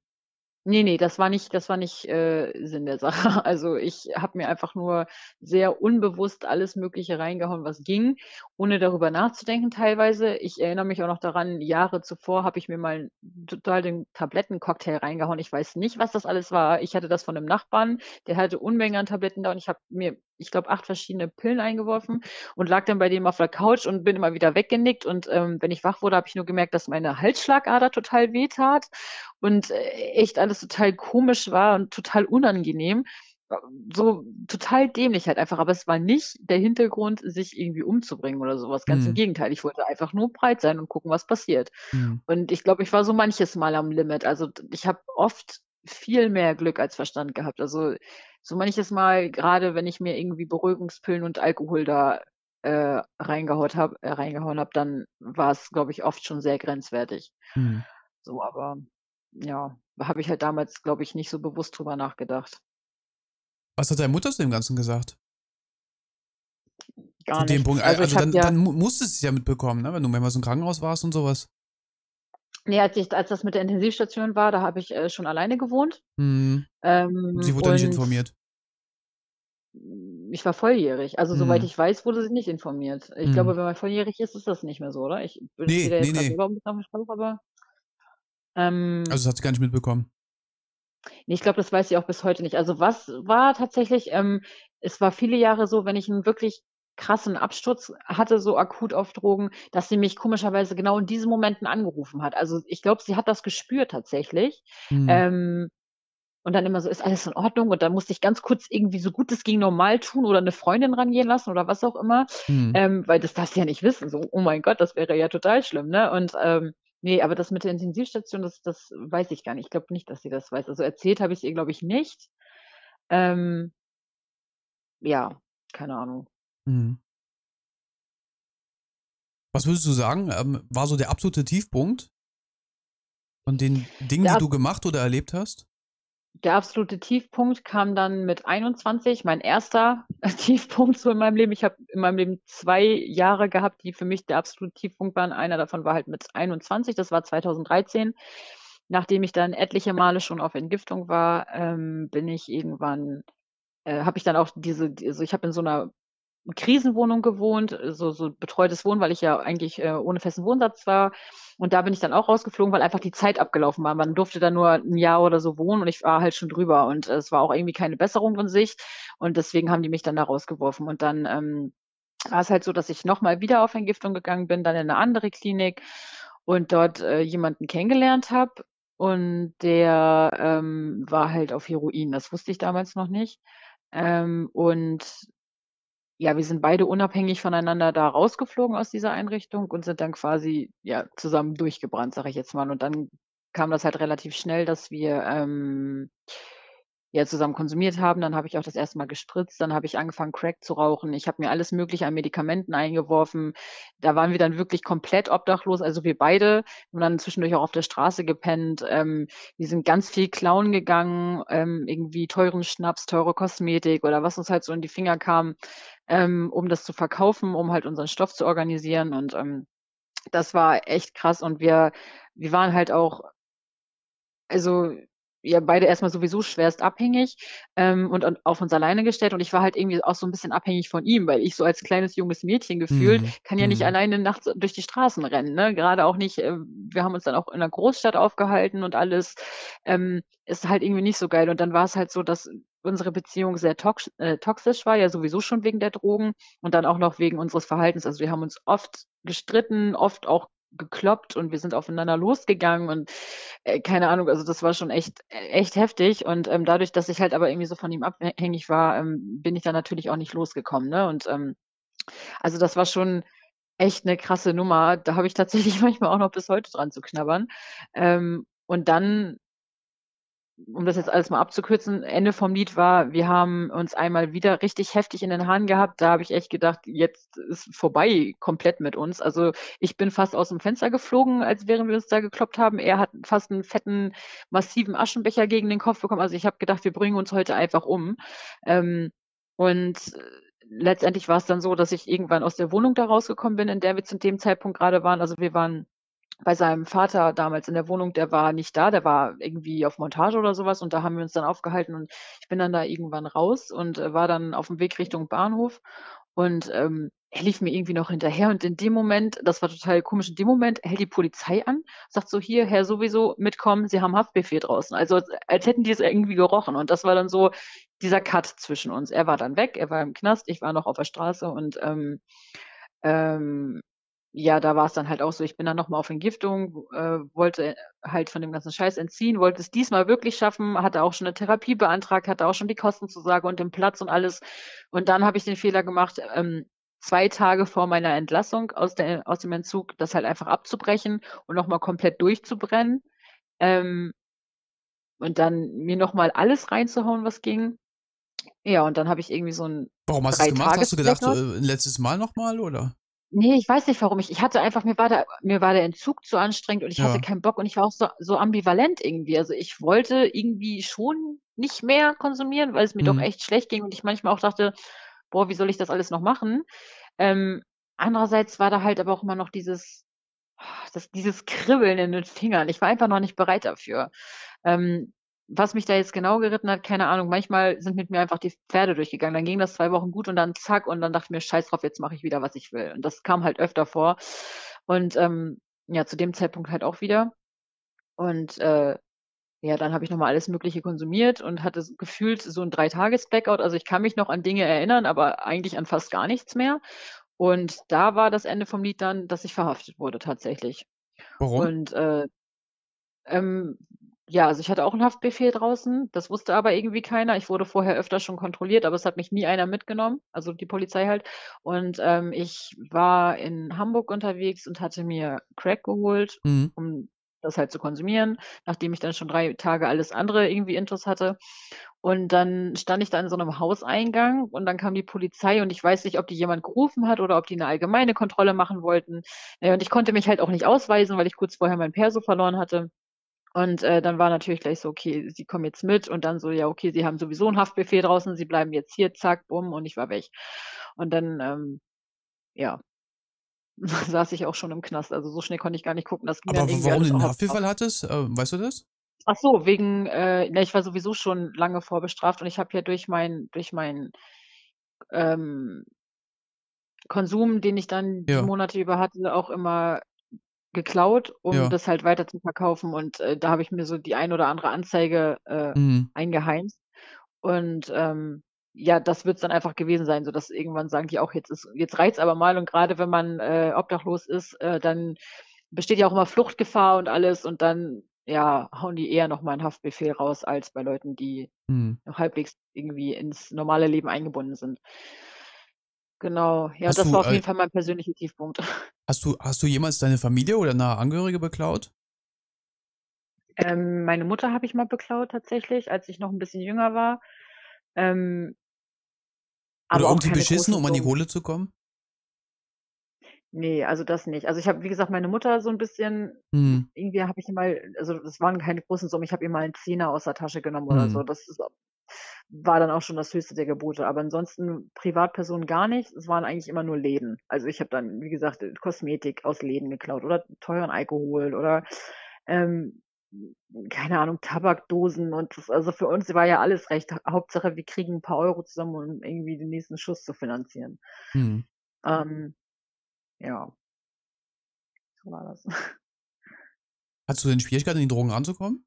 Mhm. Ne, ne, das war nicht das war nicht, äh, Sinn der Sache. Also, ich habe mir einfach nur sehr unbewusst alles Mögliche reingehauen, was ging, ohne darüber nachzudenken teilweise. Ich erinnere mich auch noch daran, Jahre zuvor habe ich mir mal total den Tablettencocktail reingehauen. Ich weiß nicht, was das alles war. Ich hatte das von 'nem Nachbarn, der hatte Unmengen an Tabletten da und ich habe mir, ich glaube, 8 verschiedene Pillen eingeworfen und lag dann bei dem auf der Couch und bin immer wieder weggenickt und, ähm, wenn ich wach wurde, habe ich nur gemerkt, dass meine Halsschlagader total wehtat und, äh, echt alles total komisch war und total unangenehm. So total dämlich halt einfach, aber es war nicht der Hintergrund, sich irgendwie umzubringen oder so was. Ganz im Mhm. Gegenteil, ich wollte einfach nur breit sein und gucken, was passiert. Mhm. Und ich glaube, ich war so manches Mal am Limit. Also, ich habe oft viel mehr Glück als Verstand gehabt. Also, so manches Mal, grade wenn ich mir irgendwie Beruhigungspillen und Alkohol da, äh, reingehaut habe äh, reingehauen habe, dann war's, glaube ich, oft schon sehr grenzwertig. Mhm. So, aber ja, habe ich halt damals, glaube ich, nicht so bewusst drüber nachgedacht. Was hat deine Mutter zu dem Ganzen gesagt? Gar Zu dem nichts. Punkt, al Also, also dann ja dann mu musstest du's ja mitbekommen, ne, wenn du mehrmals im Krankenhaus warst und so was? Ne, als ich als das mit der Intensivstation war, da habe ich, äh, schon alleine gewohnt. Mhm. Und sie Ähm, wurde nicht informiert? ich war volljährig. Also, soweit Mhm. ich weiß, wurde sie nicht informiert. Ich Mhm. glaube, wenn man volljährig ist, ist das nicht mehr so, oder? Ich bin stehe Ne, da ne, jetzt grad ne. selber 'n bisschen auf dem Schlauch, aber ähm Also, das hat sie gar nicht mitbekommen? Ne, ich glaube, das weiß sie auch bis heute nicht. Also, was war tatsächlich ähm, es war viele Jahre so, wenn ich 'n wirklich krassen Absturz hatte, so akut auf Drogen, dass sie mich komischerweise genau in diesen Momenten angerufen hat. Also, ich glaube, sie hat das gespürt tatsächlich. Mhm. Ähm, und dann immer so: „Ist alles in Ordnung?“ Und dann musste ich ganz kurz irgendwie so gut es ging normal tun oder 'ne Freundin rangehen lassen oder was auch immer, Mhm. ähm, weil das darf sie ja nicht wissen, so. Oh mein Gott, das wäre ja total schlimm, ne? Und, ähm, ne, aber das mit der Intensivstation, das das weiß ich gar nicht. Ich glaube nicht, dass sie das weiß. Also, erzählt habe ich's ihr, glaube ich, nicht. Ähm ja, keine Ahnung. Mhm. Was würdest du sagen, ähm, war so der absolute Tiefpunkt von den Dingen, Der die du gemacht oder erlebt hast? der absolute Tiefpunkt kam dann mit 21, mein erster Tiefpunkt so in meinem Leben. Ich habe in meinem Leben zwei Jahre gehabt, die für mich der absolute Tiefpunkt waren. Einer davon war halt mit 21, das war 2013. Nachdem ich dann etliche Male schon auf Entgiftung war, ähm, bin ich irgendwann, äh, habe ich dann auch diese, also ich habe in so einer Krisenwohnung gewohnt, so, so betreutes Wohnen, weil ich ja eigentlich äh, ohne festen Wohnsatz war. Und da bin ich dann auch rausgeflogen, weil einfach die Zeit abgelaufen war. Man durfte da nur ein Jahr oder so wohnen und ich war halt schon drüber. Und es war auch irgendwie keine Besserung in Sicht. Und deswegen haben die mich dann da rausgeworfen. Und dann ähm, war es halt so, dass ich nochmal wieder auf Entgiftung gegangen bin, dann in eine andere Klinik und dort äh, jemanden kennengelernt habe. Und der ähm, war halt auf Heroin. Das wusste ich damals noch nicht. Ähm, und ja, wir sind beide unabhängig voneinander da rausgeflogen aus dieser Einrichtung und sind dann quasi ja zusammen durchgebrannt, sage ich jetzt mal. Und dann kam das halt relativ schnell, dass wir ähm, ja zusammen konsumiert haben. Dann habe ich auch das erste Mal gespritzt. Dann habe ich angefangen, Crack zu rauchen. Ich habe mir alles Mögliche an Medikamenten eingeworfen. Da waren wir dann wirklich komplett obdachlos. Also wir beide haben dann zwischendurch auch auf der Straße gepennt. Ähm, wir sind ganz viel klauen gegangen, ähm, irgendwie teuren Schnaps, teure Kosmetik oder was uns halt so in die Finger kam, ähm, um das zu verkaufen, um halt unseren Stoff zu organisieren. Und ähm, das war echt krass. Und wir, wir waren halt auch, also ja beide erstmal sowieso schwerst abhängig ähm, und, und auf uns alleine gestellt. Und ich war halt irgendwie auch so ein bisschen abhängig von ihm, weil ich so als kleines junges Mädchen gefühlt Mhm. kann ja nicht Mhm. alleine nachts durch die Straßen rennen. Ne? Gerade auch nicht, äh, wir haben uns dann auch in einer Großstadt aufgehalten und alles ähm, ist halt irgendwie nicht so geil. Und dann war es halt so, dass unsere Beziehung sehr tox äh, toxisch war, ja sowieso schon wegen der Drogen und dann auch noch wegen unseres Verhaltens. Also wir haben uns oft gestritten, oft auch gekloppt und wir sind aufeinander losgegangen und äh, keine Ahnung, also das war schon echt, echt heftig. Und ähm, dadurch, dass ich halt aber irgendwie so von ihm abhängig war, ähm, bin ich dann natürlich auch nicht losgekommen. Ne? Und ähm, also das war schon echt eine krasse Nummer. Da habe ich tatsächlich manchmal auch noch bis heute dran zu knabbern. Ähm, und dann um das jetzt alles mal abzukürzen, Ende vom Lied war, wir haben uns einmal wieder richtig heftig in den Haaren gehabt. Da habe ich echt gedacht, jetzt ist vorbei komplett mit uns. Also ich bin fast aus dem Fenster geflogen, als während wir uns da gekloppt haben. Er hat fast einen fetten, massiven Aschenbecher gegen den Kopf bekommen. Also ich habe gedacht, wir bringen uns heute einfach um. Ähm, und äh, letztendlich war es dann so, dass ich irgendwann aus der Wohnung da rausgekommen bin, in der wir zu dem Zeitpunkt gerade waren. Also wir waren bei seinem Vater damals in der Wohnung, der war nicht da, der war irgendwie auf Montage oder sowas und da haben wir uns dann aufgehalten und ich bin dann da irgendwann raus und äh, war dann auf dem Weg Richtung Bahnhof und ähm, er lief mir irgendwie noch hinterher und in dem Moment, das war total komisch, in dem Moment hält die Polizei an, sagt so, hier, Herr sowieso, mitkommen, Sie haben Haftbefehl draußen. Also als hätten die es irgendwie gerochen und das war dann so dieser Cut zwischen uns. Er war dann weg, er war im Knast, ich war noch auf der Straße und ähm, ähm, ja, da war es dann halt auch so, ich bin dann nochmal auf Entgiftung, äh, wollte halt von dem ganzen Scheiß entziehen, wollte es diesmal wirklich schaffen, hatte auch schon eine Therapie beantragt, hatte auch schon die Kostenzusage und den Platz und alles. Und dann habe ich den Fehler gemacht, ähm, zwei Tage vor meiner Entlassung aus, der, aus dem Entzug, das halt einfach abzubrechen und nochmal komplett durchzubrennen. Ähm, und dann mir nochmal alles reinzuhauen, was ging. Ja, und dann habe ich irgendwie so ein Warum hast du es gemacht? Hast du gedacht, Tages äh, letztes Mal nochmal, oder? Nee, ich weiß nicht, warum ich ich hatte einfach mir war der mir war der Entzug zu anstrengend und ich hatte Ja. keinen Bock und ich war auch so so ambivalent irgendwie. Also, ich wollte irgendwie schon nicht mehr konsumieren, weil es mir doch Mhm. echt schlecht ging und ich manchmal auch dachte: „Boah, wie soll ich das alles noch machen?“ Ähm, andererseits war da halt aber auch immer noch dieses das dieses Kribbeln in den Fingern. Ich war einfach noch nicht bereit dafür. Ähm, was mich da jetzt genau geritten hat, keine Ahnung. Manchmal sind mit mir einfach die Pferde durchgegangen. Dann ging das 2 Wochen gut und dann zack und dann dachte ich mir: „Scheiß drauf, jetzt mache ich wieder, was ich will.“ Und das kam halt öfter vor. Und, ähm, ja, zu dem Zeitpunkt halt auch wieder. Und, äh, ja, dann habe ich noch mal alles Mögliche konsumiert und hatte gefühlt so 'n Dreitages-Blackout. Also, ich kann mich noch an Dinge erinnern, aber eigentlich an fast gar nichts mehr. Und da war das Ende vom Lied dann, dass ich verhaftet wurde tatsächlich. Warum? Und, äh, ähm, ja, also ich hatte auch 'n Haftbefehl draußen, das wusste aber irgendwie keiner. Ich wurde vorher öfter schon kontrolliert, aber es hat mich nie einer mitgenommen, also die Polizei halt. Und, ähm, ich war in Hamburg unterwegs und hatte mir Crack geholt, Mhm. um das halt zu konsumieren, nachdem ich dann schon drei Tage alles andere irgendwie Intus hatte. Und dann stand ich da in so einem Hauseingang und dann kam die Polizei und ich weiß nicht, ob die jemand gerufen hat oder ob die eine allgemeine Kontrolle machen wollten. Äh, und ich konnte mich halt auch nicht ausweisen, weil ich kurz vorher mein Perso verloren hatte. Und äh, dann war natürlich gleich so, okay, sie kommen jetzt mit und dann so, ja, okay, sie haben sowieso einen Haftbefehl draußen, sie bleiben jetzt hier, zack, bumm, und ich war weg. Und dann, ähm, ja, saß ich auch schon im Knast. Also so schnell konnte ich gar nicht gucken. Das Aber warum du den Haftbefehl hattest, äh, weißt du das? Ach so, wegen, äh, na, ich war sowieso schon lange vorbestraft und ich habe ja durch mein, durch mein ähm, Konsum, den ich dann die Ja. Monate über hatte, auch immer geklaut, um Ja. das halt weiter zu verkaufen. Und äh, da habe ich mir so die ein oder andere Anzeige äh, Mhm. eingeheimst. Und ähm, ja, das wird es dann einfach gewesen sein, sodass irgendwann sagen die auch, jetzt ist, jetzt reizt aber mal. Und gerade wenn man äh, obdachlos ist, äh, dann besteht ja auch immer Fluchtgefahr und alles und dann ja, hauen die eher noch mal 'n Haftbefehl raus als bei Leuten, die Mhm. noch halbwegs irgendwie ins normale Leben eingebunden sind. Genau, ja, Hast das du, war auf äh jeden Fall mein persönlicher Tiefpunkt. Hast du hast du jemals deine Familie oder nahe Angehörige beklaut? Ähm, meine Mutter habe ich mal beklaut tatsächlich, als ich noch 'n bisschen jünger war. Ähm Oder irgendwie beschissen, um an die. Kohle zu kommen? Ne, also das nicht. Also, ich habe, wie gesagt, meine Mutter so 'n bisschen Mhm. irgendwie habe ich mal also, das waren keine großen Summen, ich habe ihr mal 'n Zehner aus der Tasche genommen oder so. Mhm. Das ist war dann auch schon das höchste der Gebote. Aber ansonsten Privatpersonen gar nicht. Es waren eigentlich immer nur Läden. Also, ich habe dann, wie gesagt, Kosmetik aus Läden geklaut oder teuren Alkohol oder, ähm, keine Ahnung, Tabakdosen und das also, für uns war ja alles recht. Ha Hauptsache, wir kriegen 'n paar Euro zusammen, um irgendwie den nächsten Schuss zu finanzieren. Mhm. Ähm, ja. So war das. Hattest du denn Schwierigkeiten, an die Drogen ranzukommen?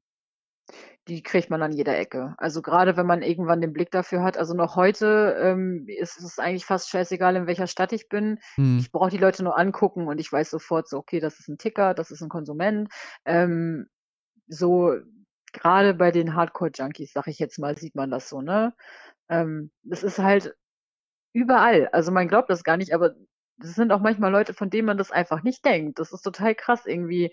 Die kriegt man an jeder Ecke. Also, grade wenn man irgendwann den Blick dafür hat. Also, noch heute, ähm, ist es eigentlich fast scheißegal, in welcher Stadt ich bin. Mhm. Ich brauche die Leute nur angucken und ich weiß sofort so: „Okay, das ist 'n Ticker, das ist 'n Konsument.“ Ähm, so grade bei den Hardcore-Junkies, sage ich jetzt mal, sieht man das so, ne? Ähm, das ist halt überall. Also, man glaubt das gar nicht, aber das sind auch manchmal Leute, von denen man das einfach nicht denkt. Das ist total krass irgendwie.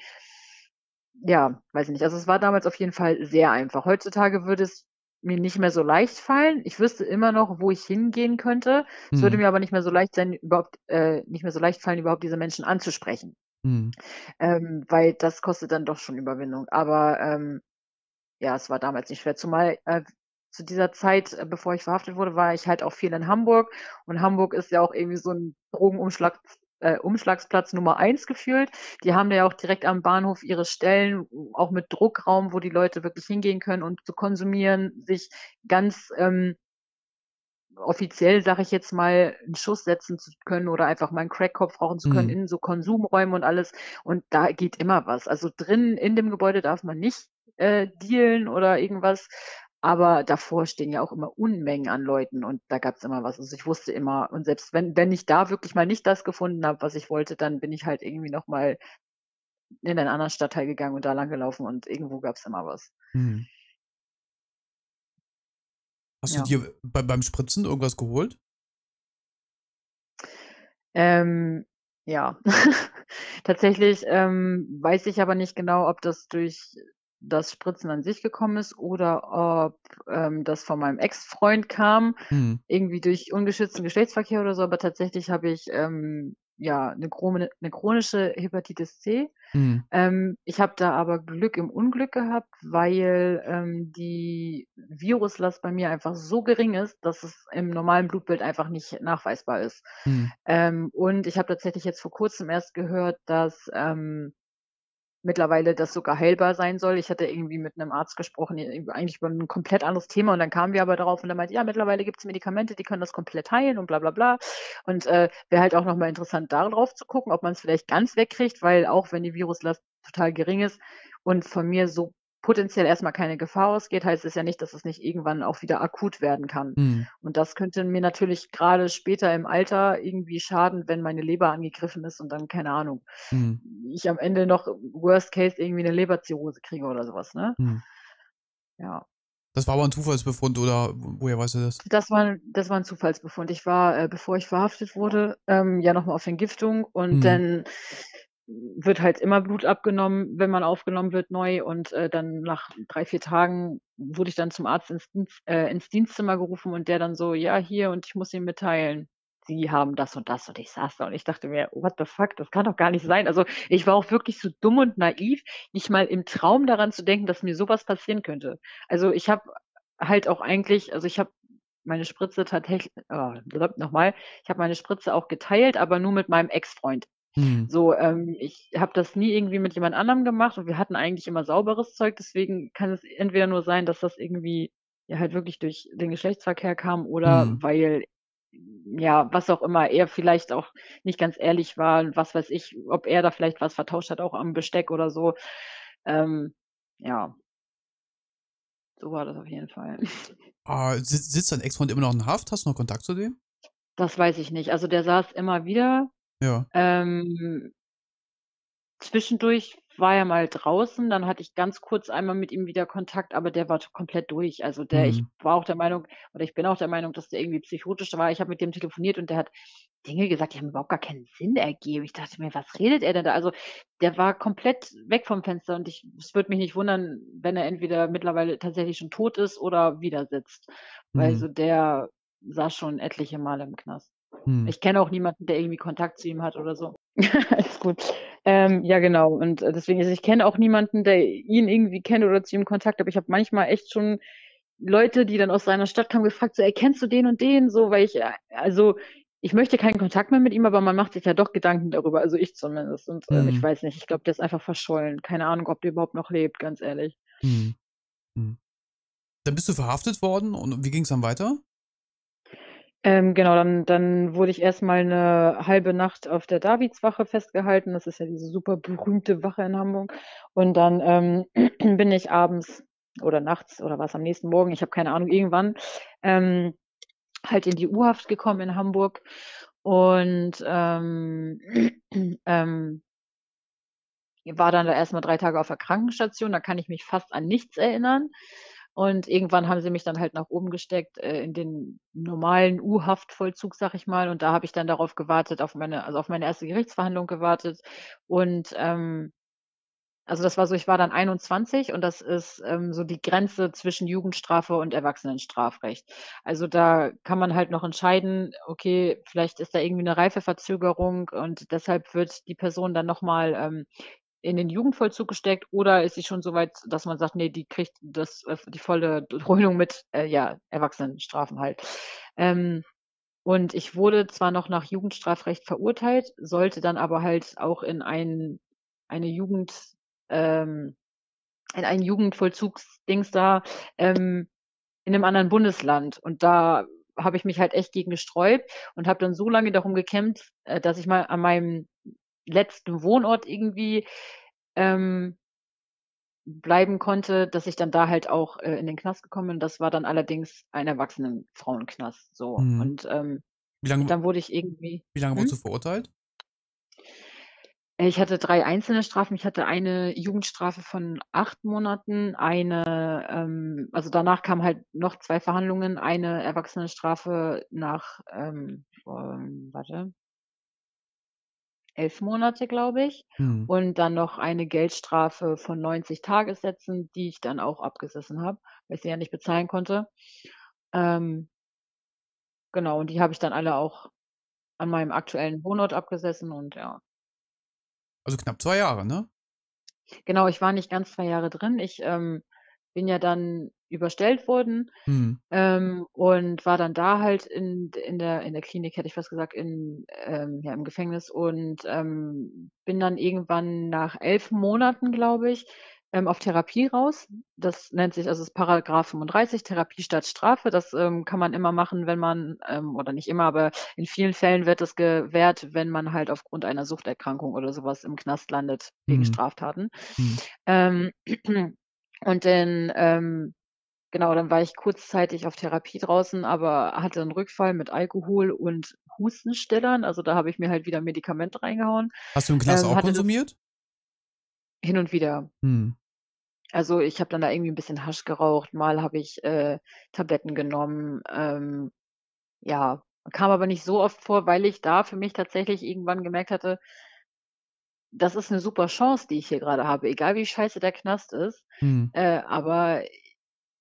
Ja, weiß ich nicht. Also, es war damals auf jeden Fall sehr einfach. Heutzutage würde es mir nicht mehr so leicht fallen. Ich wüsste immer noch, wo ich hingehen könnte. Es würde Mhm. mir aber nicht mehr so leicht sein, überhaupt äh, nicht mehr so leicht fallen, überhaupt diese Menschen anzusprechen. Mhm. Ähm, weil das kostet dann doch schon Überwindung. Aber, ähm, ja, es war damals nicht schwer. Zumal, äh, zu dieser Zeit, äh, bevor ich verhaftet wurde, war ich halt auch viel in Hamburg. Und Hamburg ist ja auch irgendwie so 'n Drogenumschlag äh, Umschlagsplatz Nummer 1 gefühlt. Die haben da ja auch direkt am Bahnhof ihre Stellen, auch mit Druckraum, wo die Leute wirklich hingehen können und zu konsumieren, sich ganz, ähm offiziell, sage ich jetzt mal, 'n Schuss setzen zu können oder einfach mal 'n Crack-Kopf rauchen zu können Mhm. in so Konsumräumen und alles. Und da geht immer was. Also, drinnen in dem Gebäude darf man nicht, äh, dealen oder irgendwas, aber davor stehen ja auch immer Unmengen an Leuten und da gab's immer was. Also, ich wusste immer und selbst wenn wenn ich da wirklich mal nicht das gefunden habe, was ich wollte, dann bin ich halt irgendwie noch mal in einen anderen Stadtteil gegangen und da lang gelaufen und irgendwo gab's immer was. Mhm. Hast du Ja. dir bei beim Spritzen irgendwas geholt? Ähm, ja. Tatsächlich, ähm, weiß ich aber nicht genau, ob das durch das Spritzen an sich gekommen ist oder ob, ähm, das von meinem Ex-Freund kam, Mhm. irgendwie durch ungeschützten Geschlechtsverkehr oder so. Aber tatsächlich habe ich, ähm, ja, 'ne chrome 'ne chronische Hepatitis C. Mhm. Ähm, ich habe da aber Glück im Unglück gehabt, weil, ähm, die Viruslast bei mir einfach so gering ist, dass es im normalen Blutbild einfach nicht nachweisbar ist. Mhm. Und ich habe tatsächlich jetzt vor Kurzem erst gehört, dass, ähm, mittlerweile das sogar heilbar sein soll. Ich hatte irgendwie mit 'nem Arzt gesprochen, eigentlich über 'n komplett anderes Thema und dann kamen wir aber darauf und er meinte: „Ja, mittlerweile gibt's Medikamente, die können das komplett heilen und bla bla bla.“ Und, äh, wäre halt auch noch mal interessant, da drauf zu gucken, ob man's vielleicht ganz wegkriegt, weil auch wenn die Viruslast total gering ist und von mir so potenziell erst mal keine Gefahr ausgeht, heißt es ja nicht, dass es nicht irgendwann auch wieder akut werden kann. Mhm. Und das könnte mir natürlich grade später im Alter irgendwie schaden, wenn meine Leber angegriffen ist und dann, keine Ahnung, Mhm. ich am Ende noch worst case irgendwie 'ne Leberzirrhose kriege oder so was, ne? Mhm. Ja. Das war aber 'n Zufallsbefund oder woher weißt du das? Das war das war 'n Zufallsbefund. Ich war, äh, bevor ich verhaftet wurde, ähm, ja noch mal auf Entgiftung und Mhm. dann wird halt immer Blut abgenommen, wenn man aufgenommen wird neu und, äh, dann nach 3, 4 Tagen wurde ich dann zum Arzt ins äh, ins Dienstzimmer gerufen und der dann so: „Ja, hier und ich muss Ihnen mitteilen, Sie haben das und das.“ Und ich saß da und ich dachte mir: „What the fuck, das kann doch gar nicht sein.“ Also, ich war auch wirklich so dumm und naiv, nicht mal im Traum daran zu denken, dass mir so was passieren könnte. Also, ich habe halt auch eigentlich also, ich habe meine Spritze tatsächlich oh, noch mal. Ich habe meine Spritze auch geteilt, aber nur mit meinem Ex-Freund. Mhm. So, ähm, ich habe das nie irgendwie mit jemand anderem gemacht und wir hatten eigentlich immer sauberes Zeug, deswegen kann es entweder nur sein, dass das irgendwie, ja, halt wirklich durch den Geschlechtsverkehr kam oder Mhm. weil ja, was auch immer, er vielleicht auch nicht ganz ehrlich war und was weiß ich, ob er da vielleicht was vertauscht hat, auch am Besteck oder so. Ähm, ja. So war das auf jeden Fall. Ah, sitzt sitzt dein Ex-Freund immer noch in Haft? Hast du noch Kontakt zu dem? Das weiß ich nicht. Also, der saß immer wieder. Ja. Ähm zwischendurch war er mal draußen, dann hatte ich ganz kurz einmal mit ihm wieder Kontakt, aber der war komplett durch. Also, der ich Mhm. war auch der Meinung oder ich bin auch der Meinung, dass der irgendwie psychotisch war. Ich habe mit dem telefoniert und der hat Dinge gesagt, die haben überhaupt gar keinen Sinn ergeben. Ich dachte mir: „Was redet er denn da?“ Also, der war komplett weg vom Fenster und ich es würde mich nicht wundern, wenn er entweder mittlerweile tatsächlich schon tot ist oder wieder sitzt. Weil Mhm. so der saß schon etliche Male im Knast. Mhm. Ich kenne auch niemanden, der irgendwie Kontakt zu ihm hat oder so. Alles gut. Ähm, ja, genau. Und, äh, deswegen also, ich kenne auch niemanden, der ihn irgendwie kennt oder zu ihm Kontakt, aber ich habe manchmal echt schon Leute, die dann aus seiner Stadt kamen, gefragt, so: „Ey, kennst du den und den?“ So, weil ich, äh also, ich möchte keinen Kontakt mehr mit ihm, aber man macht sich ja doch Gedanken darüber, also ich zumindest. Und, ähm, ich Mhm. weiß nicht, ich glaube, der ist einfach verschollen. Keine Ahnung, ob der überhaupt noch lebt, ganz ehrlich. Mhm. Mhm. Dann bist du verhaftet worden und wie ging's dann weiter? Ähm, genau, dann dann wurde ich erst mal 'ne halbe Nacht auf der Davidswache festgehalten. Das ist ja diese super berühmte Wache in Hamburg. Und dann, ähm, bin ich abends oder nachts oder war's am nächsten Morgen, ich habe keine Ahnung, irgendwann, ähm, halt in die U-Haft gekommen in Hamburg und, ähm, ähm war dann da erst mal 3 Tage auf der Krankenstation, da kann ich mich fast an nichts erinnern. Und irgendwann haben sie mich dann halt nach oben gesteckt, äh, in den normalen U-Haftvollzug, sage ich mal. Und da habe ich dann darauf gewartet auf meine also, auf meine erste Gerichtsverhandlung gewartet. Und, ähm also, das war so ich war dann 21 und das ist, ähm, so die Grenze zwischen Jugendstrafe und Erwachsenenstrafrecht. Also, da kann man halt noch entscheiden, okay, vielleicht ist da irgendwie 'ne Reifeverzögerung und deshalb wird die Person dann noch mal, ähm, in den Jugendvollzug gesteckt oder ist sie schon so weit, dass man sagt: „Ne, die kriegt das äh, die volle Dröhnung mit, äh, ja, Erwachsenenstrafen halt.“ Ähm, und ich wurde zwar noch nach Jugendstrafrecht verurteilt, sollte dann aber halt auch in ein eine Jugend ähm, in ein Jugendvollzugsdings da, ähm, in 'nem anderen Bundesland. Und da habe ich mich halt echt gegen gesträubt und habe dann so lange darum gekämpft, äh, dass ich mal an meinem letzten Wohnort irgendwie, ähm bleiben konnte, dass ich dann da halt auch, äh, in den Knast gekommen bin. Das war dann allerdings ein Erwachsenen-Frauenknast, so. Mhm. Und, ähm, Wie lange dann wurde ich irgendwie wie lange wurdest hm? du verurteilt? Ich hatte 3 einzelne Strafen. Ich hatte eine Jugendstrafe von 8 Monaten, eine, ähm also, danach kamen halt noch 2 Verhandlungen, eine Erwachsenenstrafe nach, ähm, warte 11 Monate, glaube ich. Mhm. Und dann noch eine Geldstrafe von 90 Tagessätzen, die ich dann auch abgesessen habe, weil ich sie ja nicht bezahlen konnte. Ähm genau, und die habe ich dann alle auch an meinem aktuellen Wohnort abgesessen und ja. Also, knapp 2 Jahre, ne? Genau, ich war nicht ganz 2 Jahre drin. Ich, ähm, bin ja dann überstellt worden, Mhm. ähm, und war dann da halt in in der in der Klinik, hätte ich fast gesagt, in ähm, ja, im Gefängnis und, ähm, bin dann irgendwann nach 11 Monaten, glaube ich, ähm, auf Therapie raus. Das nennt sich also, ist Paragraph 35, Therapie statt Strafe. Das, ähm, kann man immer machen, wenn man ähm, oder nicht immer, aber in vielen Fällen wird das gewährt, wenn man halt aufgrund einer Suchterkrankung oder so was im Knast landet wegen Mhm. Straftaten. Mhm. Ähm, und dann, ähm genau, dann war ich kurzzeitig auf Therapie draußen, aber hatte 'n Rückfall mit Alkohol und Hustenstillern. Also, da habe ich mir halt wieder Medikamente reingehauen. Hast du im Knast Ähm, auch hatte das konsumiert? Hin und wieder. Mhm. Also, ich habe dann da irgendwie 'n bisschen Hasch geraucht, mal habe ich, äh, Tabletten genommen, ähm, ja, kam aber nicht so oft vor, weil ich da für mich tatsächlich irgendwann gemerkt hatte das ist eine super Chance, die ich hier gerade habe, egal wie scheiße der Knast ist. Mhm. Äh, aber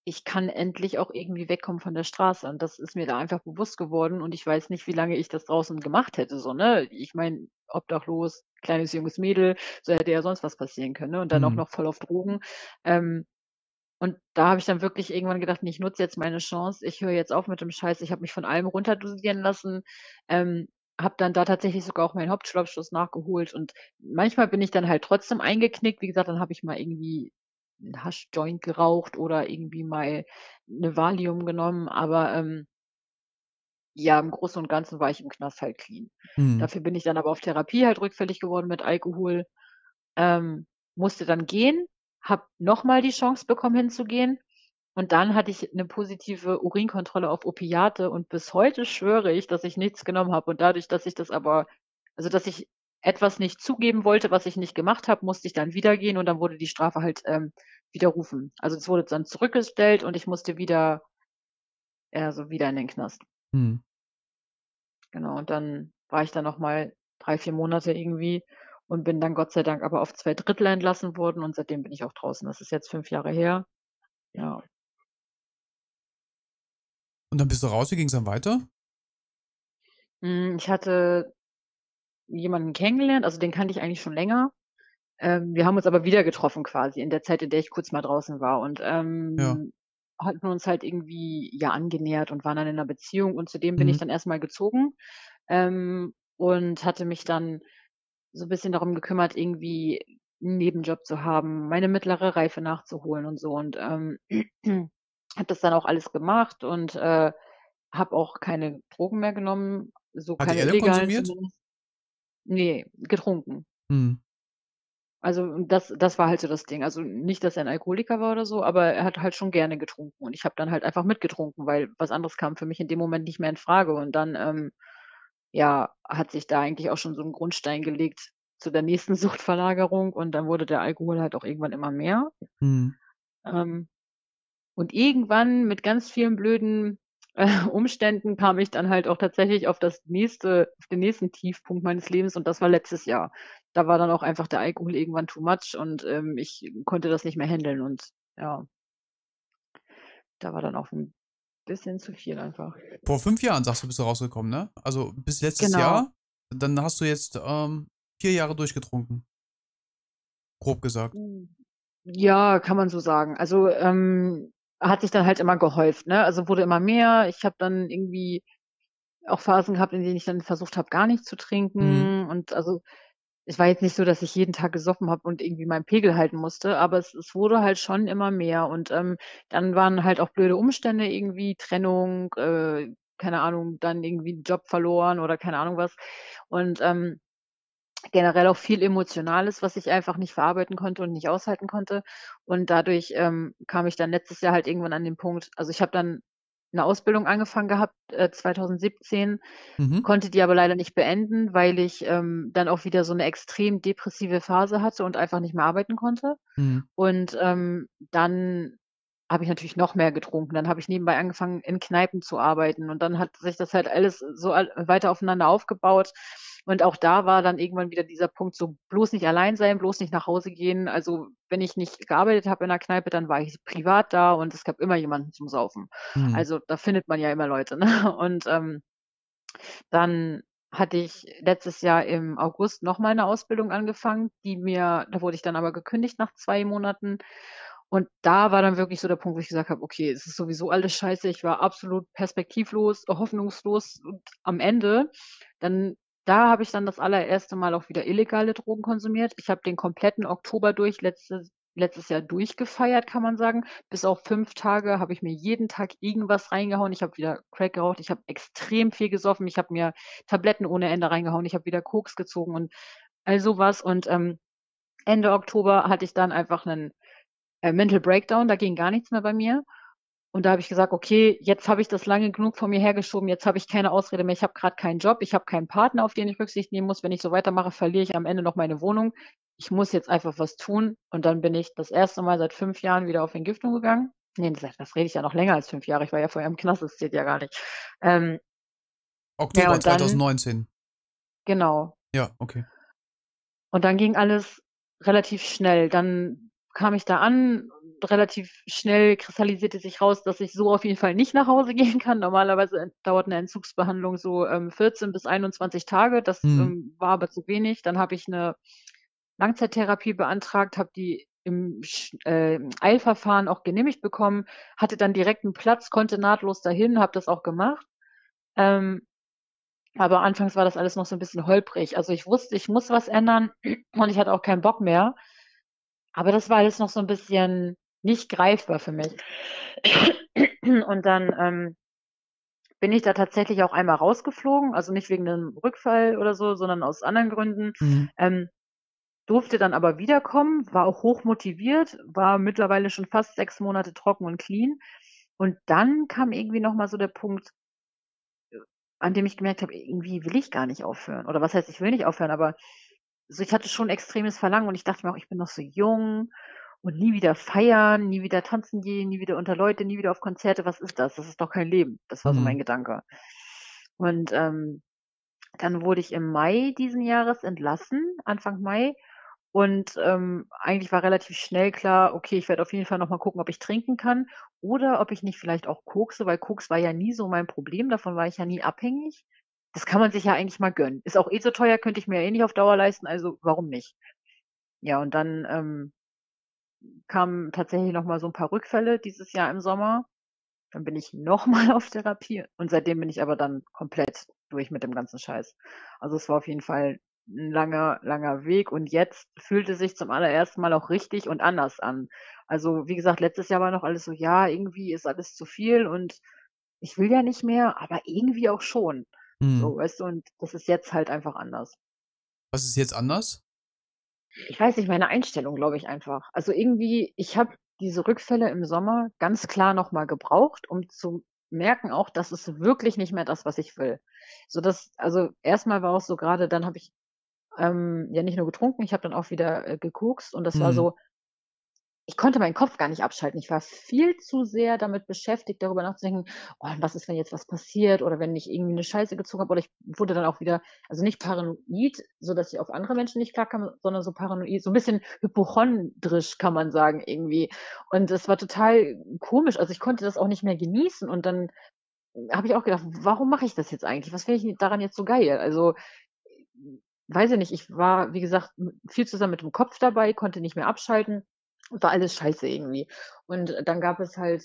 ich kann endlich auch irgendwie wegkommen von der Straße. Und das ist mir da einfach bewusst geworden. Und ich weiß nicht, wie lange ich das draußen gemacht hätte. So, ne? Ich meine, obdachlos, kleines junges Mädel, so hätte ja sonst was passieren können. Ne? Und dann auch Mhm. noch voll auf Drogen. Ähm, und da habe ich dann wirklich irgendwann gedacht, nee, ich nutze jetzt meine Chance, ich höre jetzt auf mit dem Scheiß, ich habe mich von allem runterdosieren lassen, ähm, habe dann da tatsächlich sogar auch meinen Hauptschulabschluss nachgeholt und manchmal bin ich dann halt trotzdem eingeknickt. Wie gesagt, dann habe ich mal irgendwie 'n Haschjoint geraucht oder irgendwie mal 'ne Valium genommen, aber, ähm ja, im Großen und Ganzen war ich im Knast halt clean. Mhm. Dafür bin ich dann aber auf Therapie halt rückfällig geworden mit Alkohol, ähm, musste dann gehen, habe noch mal die Chance bekommen hinzugehen und dann hatte ich 'ne positive Urinkontrolle auf Opiate und bis heute schwöre ich, dass ich nichts genommen habe und dadurch, dass ich das aber also, dass ich etwas nicht zugeben wollte, was ich nicht gemacht habe, musste ich dann wieder gehen und dann wurde die Strafe halt, ähm, widerrufen. Also, es wurde dann zurückgestellt und ich musste wieder ja, so wieder in den Knast. Mhm. Genau, und dann war ich da noch mal 3, 4 Monate irgendwie und bin dann Gott sei Dank aber auf 2 Drittel entlassen worden und seitdem bin ich auch draußen. Das ist jetzt 5 Jahre her. Ja. Und dann bist du raus, wie ging's dann weiter? Hm, ich hatte jemanden kennengelernt, also den kannte ich eigentlich schon länger. Ähm, wir haben uns aber wieder getroffen quasi in der Zeit, in der ich kurz mal draußen war und, Ja. ähm, hatten uns halt irgendwie, ja, angenähert und waren dann in 'ner Beziehung und zu dem bin ich Mhm. dann erst mal gezogen, ähm, und hatte mich dann so bisschen darum gekümmert, irgendwie 'n Nebenjob zu haben, meine mittlere Reife nachzuholen und so und, ähm, habe das dann auch alles gemacht und, äh, habe auch keine Drogen mehr genommen, so Hat keine illegalen konsumiert? Zumindest. Ne, getrunken. Mhm. Also, das das war halt so das Ding. Also, nicht, dass er 'n Alkoholiker war oder so, aber er hat halt schon gerne getrunken und ich habe dann halt einfach mitgetrunken, weil was anderes kam für mich in dem Moment nicht mehr infrage und dann, ähm, ja, hat sich da eigentlich auch schon so 'n Grundstein gelegt zu der nächsten Suchtverlagerung und dann wurde der Alkohol halt auch irgendwann immer mehr. Mhm. Ähm, und irgendwann mit ganz vielen blöden, Umständen kam ich dann halt auch tatsächlich auf das nächste auf den nächsten Tiefpunkt meines Lebens und das war letztes Jahr. Da war dann auch einfach der Alkohol irgendwann too much und, ähm, ich konnte das nicht mehr händeln und ja. Da war dann auch 'n bisschen zu viel einfach. Vor 5 Jahren sagst du, bist du rausgekommen, ne? Also, bis letztes Genau. Jahr, dann hast du jetzt, ähm, 4 Jahre durchgetrunken. Grob gesagt. Hm, ja, kann man so sagen. Also, ähm, hat sich dann halt immer gehäuft, ne? Also, wurde immer mehr. Ich habe dann irgendwie auch Phasen gehabt, in denen ich dann versucht habe, gar nicht zu Mhm. trinken und also, es war jetzt nicht so, dass ich jeden Tag gesoffen habe und irgendwie meinen Pegel halten musste, aber es es wurde halt schon immer mehr und, ähm, dann waren halt auch blöde Umstände irgendwie, Trennung, äh, keine Ahnung, dann irgendwie Job verloren oder keine Ahnung was und, ähm, generell auch viel Emotionales, was ich einfach nicht verarbeiten konnte und nicht aushalten konnte und dadurch, ähm, kam ich dann letztes Jahr halt irgendwann an den Punkt also, ich habe dann 'ne Ausbildung angefangen gehabt, äh, 2017, Mhm. konnte die aber leider nicht beenden, weil ich, ähm, dann auch wieder so 'ne extrem depressive Phase hatte und einfach nicht mehr arbeiten konnte Mhm. und, ähm, dann habe ich natürlich noch mehr getrunken. Dann habe ich nebenbei angefangen, in Kneipen zu arbeiten und dann hat sich das halt alles so weiter aufeinander aufgebaut und auch da war dann irgendwann wieder dieser Punkt so: „Bloß nicht allein sein, bloß nicht nach Hause gehen.“ Also, wenn ich nicht gearbeitet habe in 'ner Kneipe, dann war ich privat da und es gab immer jemanden zum Saufen. Mhm. Also, da findet man ja immer Leute, ne? Und, ähm dann hatte ich letztes Jahr im August noch mal 'ne Ausbildung angefangen, die mir da wurde ich dann aber gekündigt nach 2 Monaten und da war dann wirklich so der Punkt, wo ich gesagt habe: „Okay, es ist sowieso alles scheiße.“ Ich war absolut perspektivlos, hoffnungslos und am Ende. Dann da habe ich dann das allererste Mal auch wieder illegale Drogen konsumiert. Ich habe den kompletten Oktober durch letztes letztes Jahr durchgefeiert, kann man sagen. Bis auf 5 Tage habe ich mir jeden Tag irgendwas reingehauen. Ich habe wieder Crack geraucht, ich habe extrem viel gesoffen, ich habe mir Tabletten ohne Ende reingehauen, ich habe wieder Koks gezogen und all so was und, ähm, Ende Oktober hatte ich dann einfach 'nen, äh, Mental Breakdown, da ging gar nichts mehr bei mir und da habe ich gesagt: „Okay, jetzt habe ich das lange genug vor mir hergeschoben, jetzt habe ich keine Ausrede mehr. Ich habe grad keinen Job, ich habe keinen Partner, auf den ich Rücksicht nehmen muss. Wenn ich so weitermache, verliere ich am Ende noch meine Wohnung. Ich muss jetzt einfach was tun.“ Und dann bin ich das 1. Mal seit 5 Jahren wieder auf Entgiftung gegangen. Ne, das das rede ich ja noch länger als 5 Jahre. Ich war ja vorher im Knast, das zählt ja gar nicht. Ähm ja, Oktober dann 2019. Genau. Ja, okay. Und dann ging alles relativ schnell. Dann kam ich da an, relativ schnell kristallisierte sich raus, dass ich so auf jeden Fall nicht nach Hause gehen kann. Normalerweise dauert eine Entzugsbehandlung so ähm, 14 bis 21 Tage. Das Mhm. ähm, war aber zu wenig. Dann habe ich eine Langzeittherapie beantragt, habe die im äh, Eilverfahren auch genehmigt bekommen, hatte dann direkt einen Platz, konnte nahtlos dahin, habe das auch gemacht. Ähm, aber anfangs war das alles noch so ein bisschen holprig. Also ich wusste, ich muss was ändern und ich hatte auch keinen Bock mehr. Aber das war alles noch so ein bisschen nicht greifbar für mich. Und dann ähm, bin ich da tatsächlich auch einmal rausgeflogen, also nicht wegen einem Rückfall oder so, sondern aus anderen Gründen. Mhm. Ähm, durfte dann aber wiederkommen, war auch hoch motiviert, war mittlerweile schon fast sechs Monate trocken und clean. Und dann kam irgendwie nochmal so der Punkt, an dem ich gemerkt habe, irgendwie will ich gar nicht aufhören. Oder was heißt, ich will nicht aufhören, aber so, ich hatte schon extremes Verlangen und ich dachte mir auch, ich bin noch so jung und nie wieder feiern, nie wieder tanzen gehen, nie wieder unter Leute, nie wieder auf Konzerte. Was ist das? Das ist doch kein Leben. Das war so Mhm. mein Gedanke. Und ähm, dann wurde ich im Mai diesen Jahres entlassen, Anfang Mai. Und ähm, eigentlich war relativ schnell klar, okay, ich werde auf jeden Fall nochmal gucken, ob ich trinken kann oder ob ich nicht vielleicht auch kokse, weil Koks war ja nie so mein Problem, davon war ich ja nie abhängig. Das kann man sich ja eigentlich mal gönnen. Ist auch eh so teuer, könnte ich mir ja eh nicht auf Dauer leisten, also warum nicht? Ja, und dann ähm, kamen tatsächlich nochmal so ein paar Rückfälle dieses Jahr im Sommer. Dann bin ich nochmal auf Therapie und seitdem bin ich aber dann komplett durch mit dem ganzen Scheiß. Also es war auf jeden Fall ein langer, langer Weg und jetzt fühlt es sich zum allerersten Mal auch richtig und anders an. Also wie gesagt, letztes Jahr war noch alles so, ja, irgendwie ist alles zu viel und ich will ja nicht mehr, aber irgendwie auch schon. So, Mhm. weißt du, und das ist jetzt halt einfach anders. Was ist jetzt anders? Ich weiß nicht, meine Einstellung, glaube ich einfach. Also irgendwie, ich habe diese Rückfälle im Sommer ganz klar nochmal gebraucht, um zu merken auch, das ist wirklich nicht mehr das, was ich will. So dass, also erstmal war es so gerade, dann habe ich ähm, ja nicht nur getrunken, ich habe dann auch wieder äh, gekokst und das war Mhm. so, ich konnte meinen Kopf gar nicht abschalten. Ich war viel zu sehr damit beschäftigt, darüber nachzudenken, oh, was ist, wenn jetzt was passiert oder wenn ich irgendwie eine Scheiße gezogen habe oder ich wurde dann auch wieder, also nicht paranoid, so dass ich auf andere Menschen nicht klarkam, sondern so paranoid, so ein bisschen hypochondrisch kann man sagen irgendwie. Und es war total komisch. Also ich konnte das auch nicht mehr genießen und dann habe ich auch gedacht, warum mache ich das jetzt eigentlich? Was finde ich daran jetzt so geil? Also weiß ich nicht, ich war, wie gesagt, viel zusammen mit dem Kopf dabei, konnte nicht mehr abschalten, war alles scheiße irgendwie. Und dann gab es halt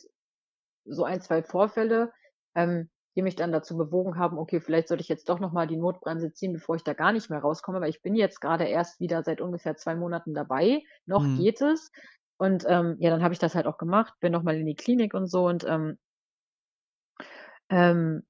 so ein, zwei Vorfälle, ähm, die mich dann dazu bewogen haben, okay, vielleicht sollte ich jetzt doch nochmal die Notbremse ziehen, bevor ich da gar nicht mehr rauskomme, weil ich bin jetzt gerade erst wieder seit ungefähr zwei Monaten dabei. Noch Mhm. geht es. Und ähm, ja, dann habe ich das halt auch gemacht, bin nochmal in die Klinik und so und ähm, ähm,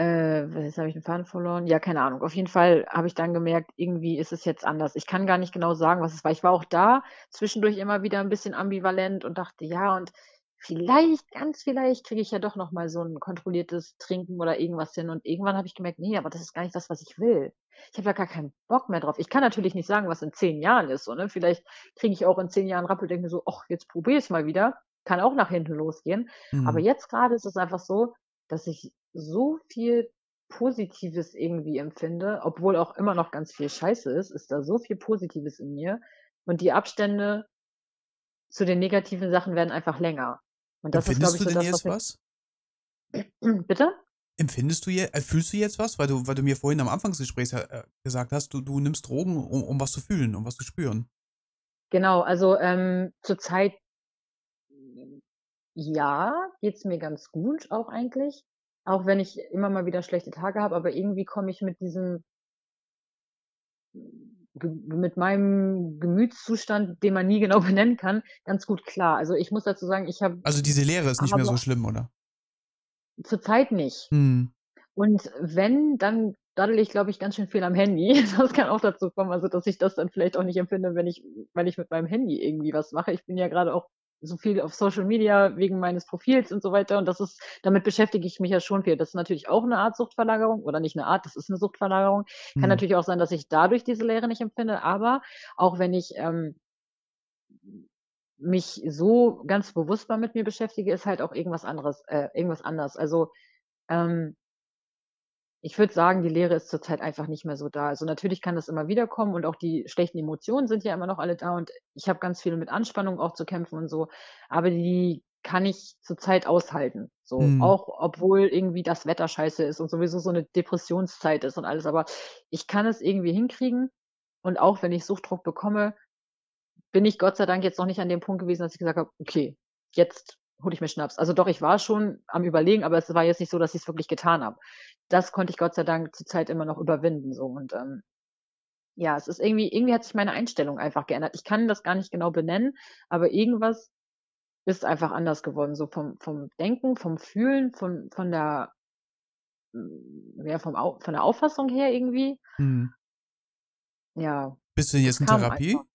äh, jetzt habe ich den Faden verloren. Ja, keine Ahnung. Auf jeden Fall habe ich dann gemerkt, irgendwie ist es jetzt anders. Ich kann gar nicht genau sagen, was es war. Ich war auch da zwischendurch immer wieder ein bisschen ambivalent und dachte, ja, und vielleicht, ganz vielleicht kriege ich ja doch noch mal so ein kontrolliertes Trinken oder irgendwas hin. Und irgendwann habe ich gemerkt, nee, aber das ist gar nicht das, was ich will. Ich habe da gar keinen Bock mehr drauf. Ich kann natürlich nicht sagen, was in zehn Jahren ist. So, ne? Vielleicht kriege ich auch in zehn Jahren Rappel, denke mir so, ach, jetzt probiere ich es mal wieder. Kann auch nach hinten losgehen. Aber Mhm. jetzt gerade ist es einfach so, dass ich so viel Positives irgendwie empfinde, obwohl auch immer noch ganz viel Scheiße ist, ist da so viel Positives in mir. Und die Abstände zu den negativen Sachen werden einfach länger. Und das ist, glaube Empfindest ich, du so denn das, jetzt was ich. Bitte? Empfindest du jetzt, äh, fühlst du jetzt was? Weil du, weil du mir vorhin am Anfang des Gesprächs äh, gesagt hast, du, du nimmst Drogen, um, um was zu fühlen, um was zu spüren. Genau, also ähm, zurzeit ja, geht's mir ganz gut auch eigentlich. Auch wenn ich immer mal wieder schlechte Tage habe, aber irgendwie komme ich mit diesem mit meinem Gemütszustand, den man nie genau benennen kann, ganz gut klar. Also, ich muss dazu sagen, ich habe Also diese Leere ist nicht mehr so schlimm, oder? zurzeit nicht. Hm. Und wenn, dann daddel ich, glaube ich, ganz schön viel am Handy. Das kann auch dazu kommen, also, dass ich das dann vielleicht auch nicht empfinde, wenn ich weil ich mit meinem Handy irgendwie was mache. Ich bin ja gerade auch so viel auf Social Media wegen meines Profils und so weiter und das ist damit beschäftige ich mich ja schon viel. Das ist natürlich auch eine Art Suchtverlagerung oder nicht eine Art, das ist eine Suchtverlagerung. Kann Hm. natürlich auch sein, dass ich dadurch diese Leere nicht empfinde, aber auch wenn ich, ähm mich so ganz bewusst mal mit mir beschäftige, ist halt auch irgendwas anderes äh, irgendwas anders. Also, ähm ich würde sagen, die Leere ist zurzeit einfach nicht mehr so da. Also natürlich kann das immer wieder kommen und auch die schlechten Emotionen sind ja immer noch alle da und ich habe ganz viel mit Anspannung auch zu kämpfen und so, aber die kann ich zurzeit aushalten. So, Mhm. auch obwohl irgendwie das Wetter scheiße ist und sowieso so eine Depressionszeit ist und alles, aber ich kann es irgendwie hinkriegen und auch wenn ich Suchtdruck bekomme, bin ich Gott sei Dank jetzt noch nicht an dem Punkt gewesen, dass ich gesagt habe: „Okay, jetzt hole ich mir Schnaps.“ Also doch, ich war schon am Überlegen, aber es war jetzt nicht so, dass ich's wirklich getan habe. Das konnte ich Gott sei Dank zurzeit immer noch überwinden so und, ähm, ja, es ist irgendwie irgendwie hat sich meine Einstellung einfach geändert. Ich kann das gar nicht genau benennen, aber irgendwas ist einfach anders geworden, so vom vom Denken, vom Fühlen, von von der hm, ja, vom von der Auffassung her irgendwie. Mhm. Ja, Bist du jetzt in Therapie? einfach.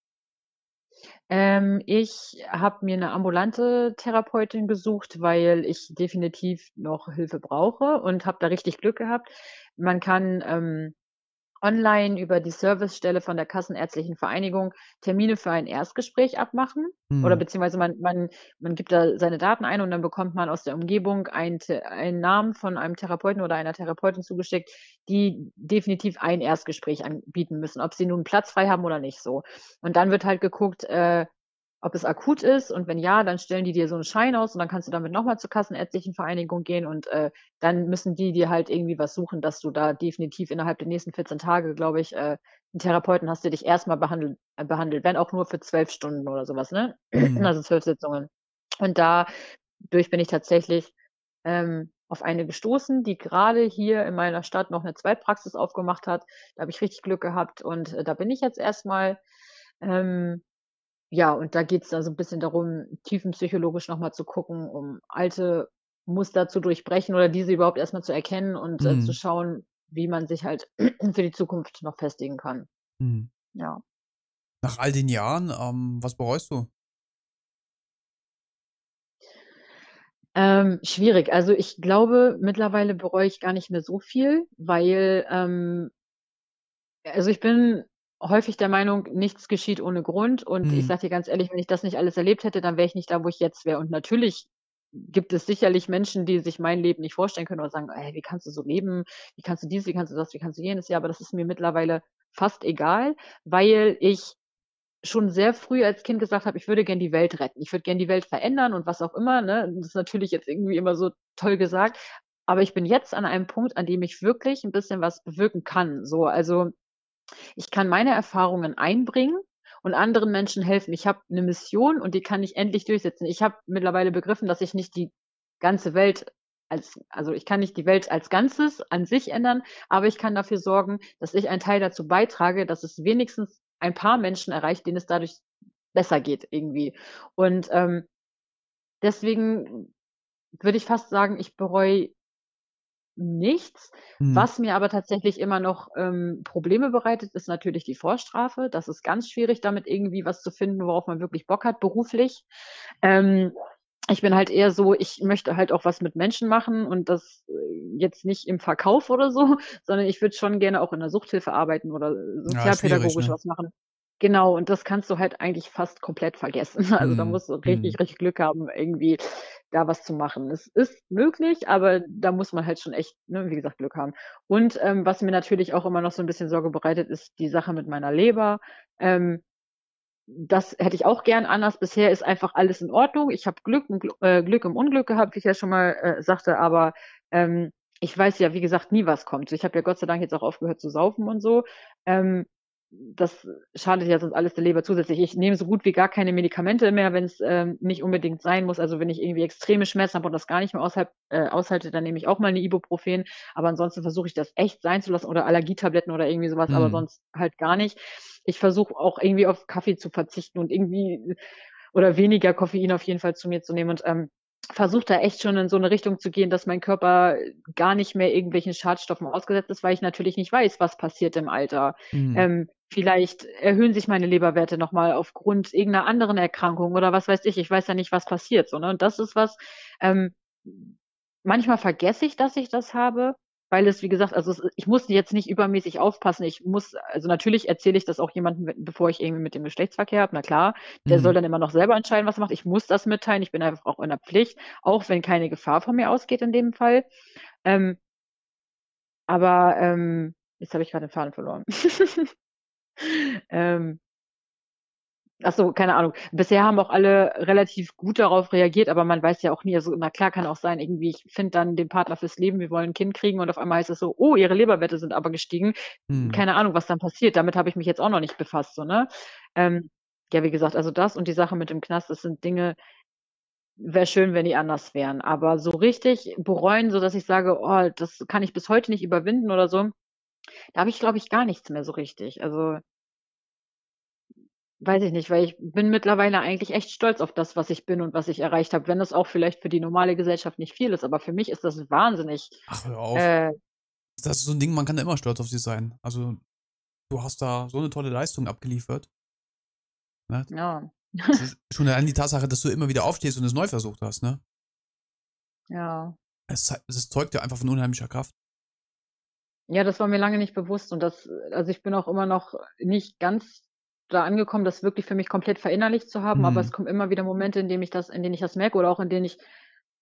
Ähm, ich habe mir 'ne ambulante Therapeutin gesucht, weil ich definitiv noch Hilfe brauche und habe da richtig Glück gehabt. Man kann, ähm, online über die Servicestelle von der Kassenärztlichen Vereinigung Termine für ein Erstgespräch abmachen oder Mhm. beziehungsweise man man man gibt da seine Daten ein und dann bekommt man aus der Umgebung einen einen Namen von einem Therapeuten oder einer Therapeutin zugeschickt, die definitiv ein Erstgespräch anbieten müssen, ob sie nun Platz frei haben oder nicht so. Und dann wird halt geguckt, äh, ob es akut ist und wenn ja, dann stellen die dir so 'n Schein aus und dann kannst du damit noch mal zur Kassenärztlichen Vereinigung gehen und, äh, dann müssen die dir halt irgendwie was suchen, dass du da definitiv innerhalb der nächsten 14 Tage, glaube ich, äh, 'n Therapeuten hast, der dich erst mal behandelt äh, behandelt, wenn auch nur für 12 Stunden oder so was, ne? Mhm. Also 12 Sitzungen. Und dadurch bin ich tatsächlich, ähm, auf eine gestoßen, die grade hier in meiner Stadt noch 'ne Zweitpraxis aufgemacht hat. Da habe ich richtig Glück gehabt und, äh, da bin ich jetzt erst mal. Ähm, ja, und da geht's dann so 'n bisschen darum, tiefenpsychologisch noch mal zu gucken, um alte Muster zu durchbrechen oder diese überhaupt erst mal zu erkennen und, äh, zu Mhm. schauen, wie man sich halt für die Zukunft noch festigen kann. Mhm. Ja. Nach all den Jahren, ähm, was bereust du? Ähm, schwierig. Also, ich glaube, mittlerweile bereue ich gar nicht mehr so viel, weil, ähm also, ich bin häufig der Meinung, nichts geschieht ohne Grund und ich Mhm. sage dir ganz ehrlich, wenn ich das nicht alles erlebt hätte, dann wäre ich nicht da, wo ich jetzt wäre. Und natürlich gibt es sicherlich Menschen, die sich mein Leben nicht vorstellen können oder sagen: „Ey, wie kannst du so leben? Wie kannst du dies, wie kannst du das, wie kannst du jenes?“ Ja, aber das ist mir mittlerweile fast egal, weil ich schon sehr früh als Kind gesagt habe, ich würde gern die Welt retten. Ich würde gern die Welt verändern und was auch immer, ne? Das ist natürlich jetzt irgendwie immer so toll gesagt, aber ich bin jetzt an einem Punkt, an dem ich wirklich 'n bisschen was bewirken kann, so. Also, ich kann meine Erfahrungen einbringen und anderen Menschen helfen. Ich habe 'ne Mission und die kann ich endlich durchsetzen. Ich habe mittlerweile begriffen, dass ich nicht die ganze Welt als also, ich kann nicht die Welt als Ganzes an sich ändern, aber ich kann dafür sorgen, dass ich einen Teil dazu beitrage, dass es wenigstens ein paar Menschen erreicht, denen es dadurch besser geht irgendwie. Und, ähm, deswegen würde ich fast sagen, ich bereue nichts. Mhm. Was mir aber tatsächlich immer noch, ähm, Probleme bereitet, ist natürlich die Vorstrafe. Das ist ganz schwierig, damit irgendwie was zu finden, worauf man wirklich Bock hat beruflich. Ähm, ich bin halt eher so, ich möchte halt auch was mit Menschen machen und das, äh, jetzt nicht im Verkauf oder so, sondern ich würde schon gerne auch in der Suchthilfe arbeiten oder Ja, schwierig, sozialpädagogisch ne? was machen. Genau, und das kannst du halt eigentlich fast komplett vergessen. Also, da Mhm. musst du Mhm. richtig, richtig Glück haben, irgendwie da was zu machen. Es ist möglich, aber da muss man halt schon echt, ne, wie gesagt, Glück haben. Und, ähm, was mir natürlich auch immer noch so 'n bisschen Sorge bereitet, ist die Sache mit meiner Leber. Ähm, das hätte ich auch gern anders. Bisher ist einfach alles in Ordnung. Ich habe Glück äh, Glück im Unglück gehabt, wie ich ja schon mal, äh, sagte, aber, ähm, ich weiß ja, wie gesagt, nie, was kommt. Ich habe ja Gott sei Dank jetzt auch aufgehört zu saufen und so. Ähm, das schadet ja sonst alles der Leber zusätzlich. Ich nehme so gut wie gar keine Medikamente mehr, wenn's, ähm, nicht unbedingt sein muss. Also, wenn ich irgendwie extreme Schmerzen habe und das gar nicht mehr aushalt äh, aushalte, dann nehme ich auch mal 'ne Ibuprofen. Aber ansonsten versuche ich das echt sein zu lassen oder Allergietabletten oder irgendwie so was, aber Mhm. sonst halt gar nicht. Ich versuche auch irgendwie auf Kaffee zu verzichten und irgendwie oder weniger Koffein auf jeden Fall zu mir zu nehmen und, ähm, versuche da echt schon in so 'ne Richtung zu gehen, dass mein Körper gar nicht mehr irgendwelchen Schadstoffen ausgesetzt ist, weil ich natürlich nicht weiß, was passiert im Alter. Mhm. Ähm, vielleicht erhöhen sich meine Leberwerte noch mal aufgrund irgend 'ner anderen Erkrankung oder was weiß ich. Ich weiß ja nicht, was passiert so, ne? Und das ist was, ähm manchmal vergesse ich, dass ich das habe, weil es, wie gesagt also, es ich muss jetzt nicht übermäßig aufpassen. Ich muss also, natürlich erzähle ich das auch jemandem, bevor ich irgendwie mit dem Geschlechtsverkehr habe, na klar. Der soll Mhm. dann immer noch selber entscheiden, was er macht. Ich muss das mitteilen. Ich bin einfach auch in der Pflicht, auch wenn keine Gefahr von mir ausgeht in dem Fall. Ähm Aber, ähm, jetzt habe ich grad den Faden verloren. Ähm ach so, keine Ahnung. Bisher haben auch alle relativ gut darauf reagiert, aber man weiß ja auch nie also, na klar, kann auch sein, irgendwie, ich finde dann den Partner fürs Leben, wir wollen 'n Kind kriegen und auf einmal heißt es so: „Oh, ihre Leberwerte sind aber gestiegen.“ Mhm. Keine Ahnung, was dann passiert. Damit habe ich mich jetzt auch noch nicht befasst, so, ne? Ähm, ja, wie gesagt, also das und die Sache mit dem Knast, das sind Dinge wäre schön, wenn die anders wären. Aber so richtig bereuen, sodass ich sage: „Oh, das kann ich bis heute nicht überwinden“ oder so, da habe ich, glaube ich, gar nichts mehr so richtig. Also weiß ich nicht, weil ich bin mittlerweile eigentlich echt stolz auf das, was ich bin und was ich erreicht habe, wenn das auch vielleicht für die normale Gesellschaft nicht viel ist, aber für mich ist das wahnsinnig, Ach, hör auf. äh Das ist so 'n Ding, man kann da immer stolz auf sich sein. Also, du hast da so 'ne tolle Leistung abgeliefert. Ne? Ja. Sch schon allein die Tatsache, dass du immer wieder aufstehst und es neu versucht hast, ne? Ja. Es es zeugt ja einfach von unheimlicher Kraft. Ja, das war mir lange nicht bewusst und das also, ich bin auch immer noch nicht ganz da angekommen, das wirklich für mich komplett verinnerlicht zu haben, aber es Mhm. kommen immer wieder Momente, in dem ich das in denen ich das merke oder auch in denen ich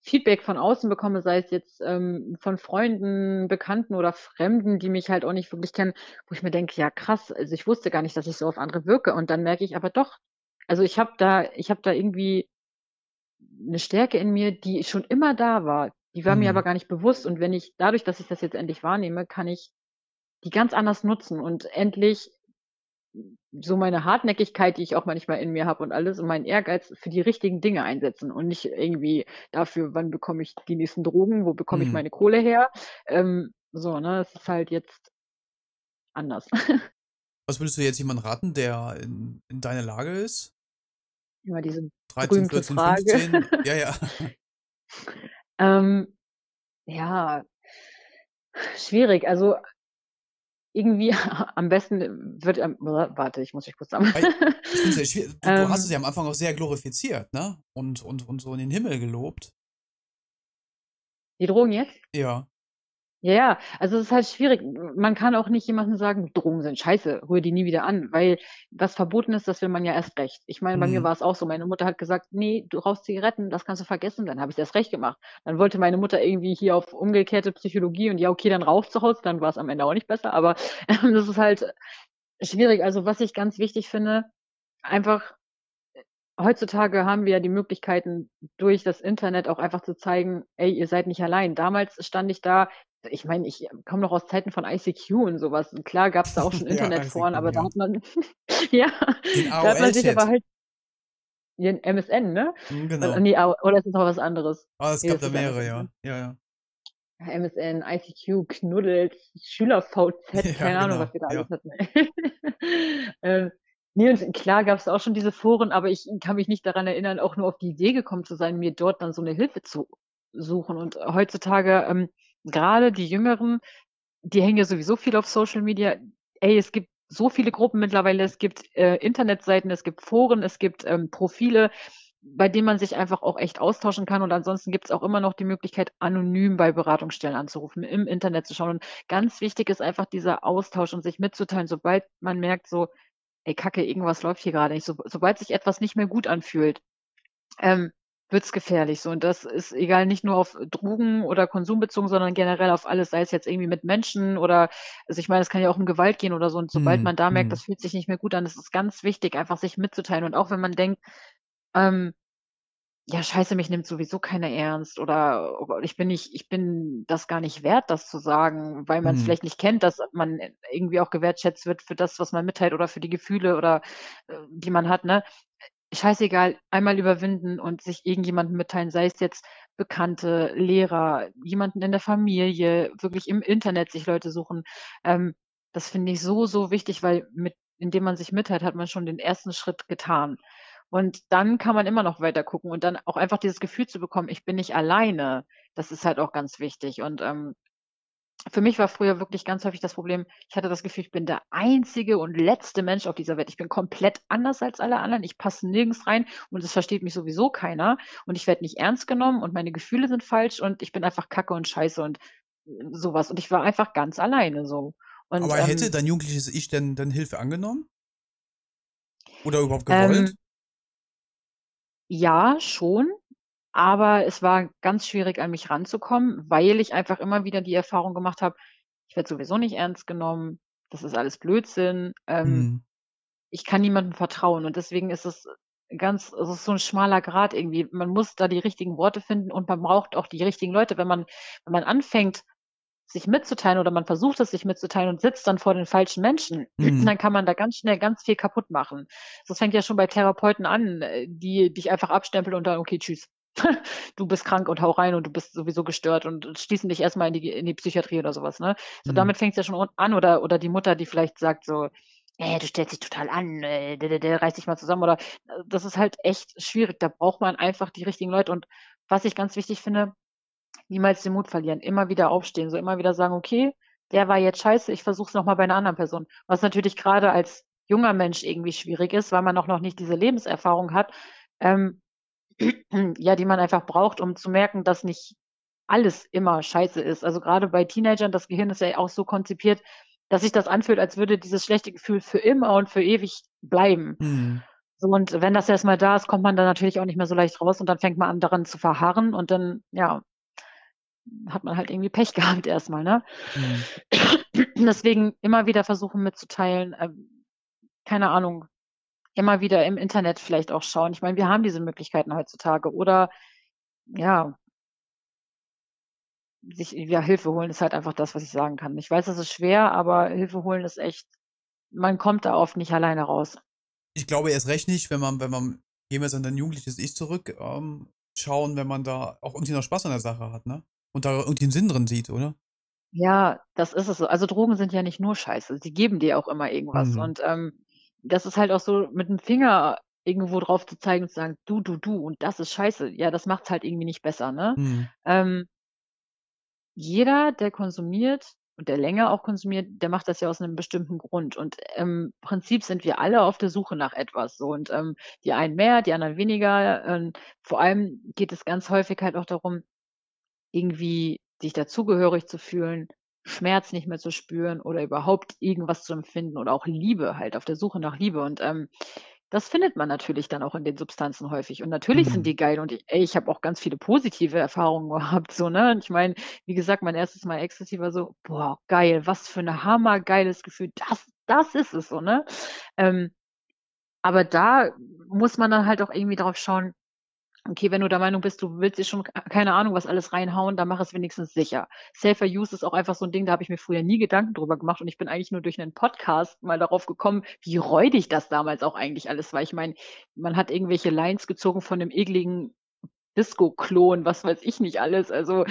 Feedback von außen bekomme, sei es jetzt, ähm, von Freunden, Bekannten oder Fremden, die mich halt auch nicht wirklich kennen, wo ich mir denke: „Ja krass, also, ich wusste gar nicht, dass ich so auf andere wirke.“ Und dann merke ich aber doch, also, ich habe da ich habe da irgendwie 'ne Stärke in mir, die schon immer da war. Die war mir aber Mhm. gar nicht bewusst und wenn ich dadurch, dass ich das jetzt endlich wahrnehme, kann ich die ganz anders nutzen und endlich so meine Hartnäckigkeit, die ich auch manchmal in mir habe und alles und meinen Ehrgeiz für die richtigen Dinge einsetzen und nicht irgendwie dafür, wann bekomme ich die nächsten Drogen, wo bekomme ich Mhm. meine Kohle her? Ähm, so, ne? Es ist halt jetzt anders. Was würdest du jetzt jemandem raten, der in in deiner Lage ist? Immer diese 13, berühmte 14, Frage. 15. Ja, ja. Ähm, ja, schwierig. Also irgendwie am besten wird ähm, warte, ich muss mich kurz sehr schwier du du hast es Ähm ja am Anfang auch sehr glorifiziert, ne? Und und und so in den Himmel gelobt. Die Drogen jetzt? Ja. Ja, ja, also, es ist halt schwierig. Man kann auch nicht jemandem sagen: „Drogen sind scheiße, rühr die nie wieder an“, weil was verboten ist, das will man ja erst recht. Ich meine, bei mir Mhm. war es auch so. Meine Mutter hat gesagt: „Ne, du rauchst Zigaretten, das kannst du vergessen.“ Dann habe ich's erst recht gemacht. Dann wollte meine Mutter irgendwie hier auf umgekehrte Psychologie und ja, okay, dann rauch zu Hause, dann war's am Ende auch nicht besser, aber das ist halt schwierig. Also, was ich ganz wichtig finde, einfach heutzutage haben wir ja die Möglichkeiten, durch das Internet auch einfach zu zeigen: „Ey, ihr seid nicht allein.“ Damals stand ich da ich meine, ich komme noch aus Zeiten von ICQ und so was. Und klar gab's da auch schon Ja, Internetforen, ICQ, aber da ja. hat man ja, Den da hat man sich aber halt Ja, 'n MSN, ne? Mhm, Oder genau. ne, A oder ist das noch was anderes? Ah, es gab da mehrere, MSN, ja. Ja, ja. Ja, MSN, ICQ, Knuddels, SchülerVZ, Ja, keine Ahnung, was genau, wir da alles ja. hatten. Ähm, ne, und klar gab's da auch schon diese Foren, aber ich kann mich nicht daran erinnern, auch nur auf die Idee gekommen zu sein, mir dort dann so 'ne Hilfe zu suchen. Und heutzutage, ähm, grade die Jüngeren, die hängen ja sowieso viel auf Social Media. Ey, es gibt so viele Gruppen mittlerweile, es gibt, äh, Internetseiten, es gibt Foren, es gibt, ähm, Profile, bei denen man sich einfach auch echt austauschen kann. Und ansonsten gibt's auch immer noch die Möglichkeit, anonym bei Beratungsstellen anzurufen, im Internet zu schauen. Und ganz wichtig ist einfach dieser Austausch und sich mitzuteilen, sobald man merkt so: „Ey, Kacke, irgendwas läuft hier grade nicht.“ So sobald sich etwas nicht mehr gut anfühlt, ähm, wird's gefährlich so. Und das ist egal, nicht nur auf Drogen oder Konsum bezogen, sondern generell auf alles, sei es jetzt irgendwie mit Menschen oder also, ich meine, es kann ja auch um Gewalt gehen oder so. Und sobald Mhm, man da merkt, das mhm. fühlt sich nicht mehr gut an, ist es ganz wichtig, einfach sich mitzuteilen. Und auch wenn man denkt, ähm: „Ja, scheiße, mich nimmt sowieso keiner ernst“ oder „Oh Gott, ich bin nicht ich bin das gar nicht wert, das zu sagen“, weil man's Mhm. vielleicht nicht kennt, dass man irgendwie auch gewertschätzt wird für das, was man mitteilt oder für die Gefühle oder, äh, die man hat, ne? Scheißegal, einmal überwinden und sich irgendjemandem mitteilen, sei es jetzt Bekannte, Lehrer, jemanden in der Familie, wirklich im Internet sich Leute suchen. Ähm, das finde ich so, so wichtig, weil mit indem man sich mitteilt, hat man schon den 1. Schritt getan. Und dann kann man immer noch weiter gucken und dann auch einfach dieses Gefühl zu bekommen: „Ich bin nicht alleine“, das ist halt auch ganz wichtig. Und, ähm, für mich war früher wirklich ganz häufig das Problem, ich hatte das Gefühl, ich bin der einzige und letzte Mensch auf dieser Welt. Ich bin komplett anders als alle anderen. Ich passe nirgends rein und es versteht mich sowieso keiner und ich werde nicht ernst genommen und meine Gefühle sind falsch und ich bin einfach Kacke und Scheiße und so was. Und ich war einfach ganz alleine so. Und, Aber hätte ähm dein jugendliches Ich denn denn Hilfe angenommen? Oder überhaupt gewollt? Ähm Ja, schon, aber es war ganz schwierig, an mich ranzukommen, weil ich einfach immer wieder die Erfahrung gemacht habe ich werde sowieso nicht ernst genommen, das ist alles Blödsinn, ähm, Mhm. ich kann niemandem vertrauen und deswegen ist es ganz es ist so 'n schmaler Grat irgendwie. Man muss da die richtigen Worte finden und man braucht auch die richtigen Leute. Wenn man wenn man anfängt, sich mitzuteilen oder man versucht es, sich mitzuteilen und sitzt dann vor den falschen Menschen, Mhm. dann kann man da ganz schnell ganz viel kaputt machen. Das fängt ja schon bei Therapeuten an, äh, die dich einfach abstempeln und dann: „Okay, tschüss. Du bist krank und hau rein und du bist sowieso gestört“ und schließen dich erst mal in die in die Psychiatrie oder so was, ne? So Mhm. damit fängt's ja schon an oder oder die Mutter, die vielleicht sagt so: „Äh, du stellst dich total an, äh, d d d reiß dich mal zusammen“ oder äh, das ist halt echt schwierig. Da braucht man einfach die richtigen Leute und was ich ganz wichtig finde, niemals den Mut verlieren, immer wieder aufstehen, so immer wieder sagen: „Okay, der war jetzt scheiße, ich versuche es noch mal bei 'ner anderen Person.“ Was natürlich grade als junger Mensch irgendwie schwierig ist, weil man auch noch nicht diese Lebenserfahrung hat, ähm, ja, die man einfach braucht, um zu merken, dass nicht alles immer scheiße ist. Also, grade bei Teenagern, das Gehirn ist ja auch so konzipiert, dass sich das anfühlt, als würde dieses schlechte Gefühl für immer und für ewig bleiben. Mhm. So und wenn das erst mal da ist, kommt man da natürlich auch nicht mehr so leicht raus und dann fängt man an, daran zu verharren und dann, ja hat man halt irgendwie Pech gehabt erst mal, ne? Mhm. Deswegen immer wieder versuchen mitzuteilen, ähm, keine Ahnung, immer wieder im Internet vielleicht auch schauen. Ich meine, wir haben diese Möglichkeiten heutzutage oder ja sich ja, Hilfe holen ist halt einfach das, was ich sagen kann. Ich weiß, das ist schwer, aber Hilfe holen ist echt man kommt da oft nicht alleine raus. Ich glaube erst recht nicht, wenn man wenn man gehen wir jetzt an dein jugendliches Ich zurück, ähm, schauen, wenn man da auch irgendwie noch Spaß an der Sache hat, ne? Und da irgendwie 'n Sinn drin sieht, oder? Ja, das ist es so. Also, Drogen sind ja nicht nur Scheiße. Sie geben dir auch immer irgendwas Mhm. und, ähm, das ist halt auch so mit 'm Finger irgendwo drauf zu zeigen und zu sagen: „Du, du, du und das ist scheiße.“ Ja, das macht's halt irgendwie nicht besser, ne? Mhm. Ähm jeder, der konsumiert und der länger auch konsumiert, der macht das ja aus 'nem bestimmten Grund und im Prinzip sind wir alle auf der Suche nach etwas so und, ähm, die einen mehr, die anderen weniger. Ähm, vor allem geht es ganz häufig halt auch darum, irgendwie sich dazugehörig zu fühlen, Schmerz nicht mehr zu spüren oder überhaupt irgendwas zu empfinden oder auch Liebe halt auf der Suche nach Liebe und, ähm, das findet man natürlich dann auch in den Substanzen häufig und natürlich sind Mhm. die geil und i ey, ich habe auch ganz viele positive Erfahrungen gehabt so, ne? Und ich meine, wie gesagt, mein 1. Mal Ecstasy war so: „Boah, geil, was für 'ne hammergeiles Gefühl. Das das ist es so“, ne? Ähm, aber da muss man dann halt auch irgendwie drauf schauen, okay, wenn du der Meinung bist, du willst dir schon keine Ahnung was alles reinhauen, dann mach es wenigstens sicher. Safer Use ist auch einfach so 'n Ding, da habe ich mir früher nie Gedanken drüber gemacht und ich bin eigentlich nur durch 'nen Podcast mal darauf gekommen, wie räudig das damals auch eigentlich alles war. Ich meine, man hat irgendwelche Lines gezogen von 'nem ekligen Disco-Klo, was weiß ich nicht alles, also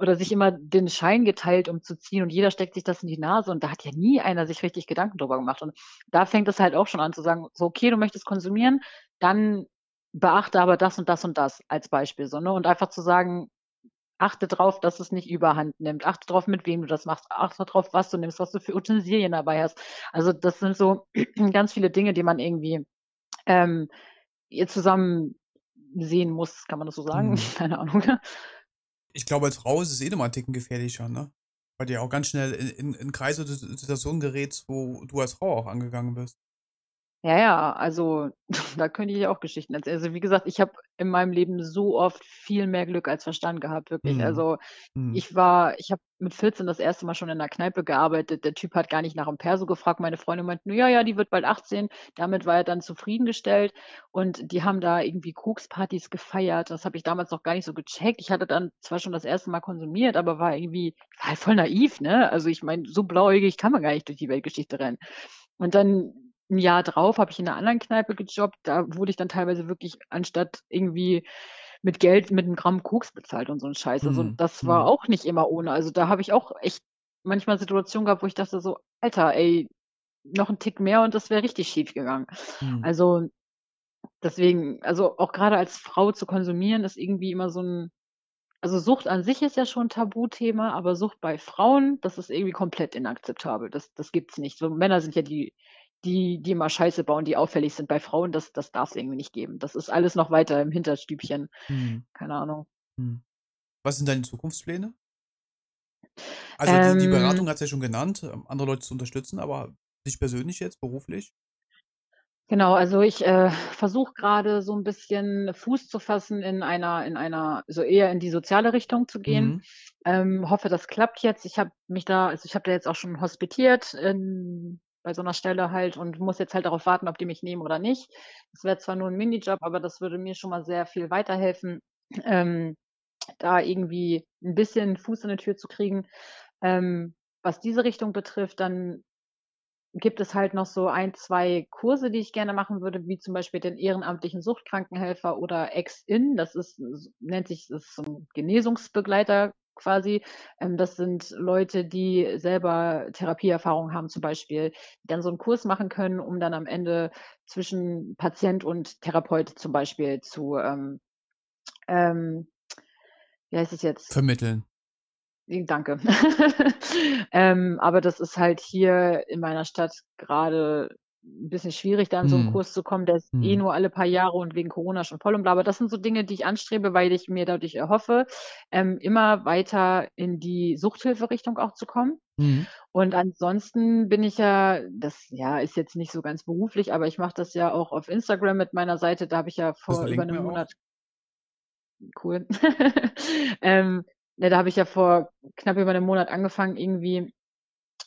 oder sich immer den Schein geteilt, um zu ziehen und jeder steckt sich das in die Nase und da hat ja nie einer sich richtig Gedanken drüber gemacht und da fängt es halt auch schon an zu sagen, so: „Okay, du möchtest konsumieren, dann beachte aber das und das und das“, als Beispiel so, ne? Und einfach zu sagen: „Achte drauf, dass es nicht Überhand nimmt. Achte drauf, mit wem du das machst. Achte drauf, was du nimmst, was du für Utensilien dabei hast.“ Also, das sind so ganz viele Dinge, die man irgendwie, ähm, äh, zusammen sehen muss. Kann man das so sagen? Mhm. Keine Ahnung. Ich glaube, als Frau ist es eh noch mal 'n Ticken gefährlicher, ne? Weil du ja auch ganz schnell in in in Kreise oder Si Situationen gerätst, wo du als Frau auch angegangen wirst. Ja, ja, also, da könnte ich auch Geschichten erzählen. Also, wie gesagt, ich habe in meinem Leben so oft viel mehr Glück als Verstand gehabt, wirklich. Mhm. Also, Mhm. ich war ich habe mit 14 das 1. Mal schon in 'ner Kneipe gearbeitet. Der Typ hat gar nicht nach dem Perso gefragt. Meine Freundin meinte nur: „Ja, ja, die wird bald 18.“ Damit war er dann zufriedengestellt und die haben da irgendwie Kokspartys gefeiert. Das habe ich damals noch gar nicht so gecheckt. Ich hatte dann zwar schon das 1. Mal konsumiert, aber war irgendwie war halt voll naiv, ne? Also, ich meine, so blauäugig kann man gar nicht durch die Weltgeschichte rennen. Und dann 'n Jahr drauf habe ich in 'ner anderen Kneipe gejobbt. Da wurde ich dann teilweise wirklich anstatt irgendwie mit Geld mit 'nem Gramm Koks bezahlt und so 'n Scheiß. Also, Mhm. das war Mhm. auch nicht immer ohne. Also, da habe ich auch echt manchmal Situationen gehabt, wo ich dachte so: „Alter, ey, noch 'n Tick mehr und das wäre richtig schiefgegangen.“ Mhm. Also, deswegen also, auch grade als Frau zu konsumieren ist irgendwie immer so 'n also, Sucht an sich ist ja schon 'n Tabuthema, aber Sucht bei Frauen, das ist irgendwie komplett inakzeptabel. Das das gibt's nicht. So Männer sind ja die die die immer Scheiße bauen, die auffällig sind. Bei Frauen, das das darf's irgendwie nicht geben. Das ist alles noch weiter im Hinterstübchen. Mhm. Keine Ahnung. Mhm. Was sind deine Zukunftspläne? Also, die die Ähm Beratung hast du ja schon genannt, ähm, andere Leute zu unterstützen, aber dich persönlich jetzt beruflich? Genau, also ich äh, versuche gerade so ein bisschen Fuß zu fassen in einer in einer so eher in die soziale Richtung zu gehen. Mhm. Ähm, hoffe, das klappt jetzt. Ich habe mich da also ich habe da jetzt auch schon hospitiert in bei so einer Stelle halt und muss jetzt halt darauf warten, ob die mich nehmen oder nicht. Das wäre zwar nur ein Minijob, aber das würde mir schon mal sehr viel weiterhelfen, ähm, da irgendwie ein bisschen Fuß in die Tür zu kriegen. Ähm, was diese Richtung betrifft, dann gibt es halt noch so ein, 2 Kurse, die ich gerne machen würde, wie zum Beispiel den ehrenamtlichen Suchtkrankenhelfer oder Ex-In. Das ist nennt sich das ist so 'n Genesungsbegleiter quasi. Ähm, das sind Leute, die selber Therapieerfahrung haben zum Beispiel, die dann so 'n Kurs machen können, um dann am Ende zwischen Patient und Therapeut zum Beispiel zu, ähm ähm, wie heißt es jetzt? Vermitteln. Danke. Ähm, aber das ist halt hier in meiner Stadt gerade ein bisschen schwierig, da an so 'n Mhm. Kurs zu kommen. Der ist eh Mhm. nur alle paar Jahre und wegen Corona schon voll und bla. Aber das sind so Dinge, die ich anstrebe, weil ich mir dadurch erhoffe, ähm, immer weiter in die Suchthilferichtung auch zu kommen. Mhm. Und ansonsten bin ich ja das, ja, ist jetzt nicht so ganz beruflich, aber ich mache das ja auch auf Instagram mit meiner Seite. Da habe ich ja vor über verlinken 'nem wir auch. Monat Cool. Ähm, ne, da habe ich ja vor knapp über 'nem Monat angefangen, irgendwie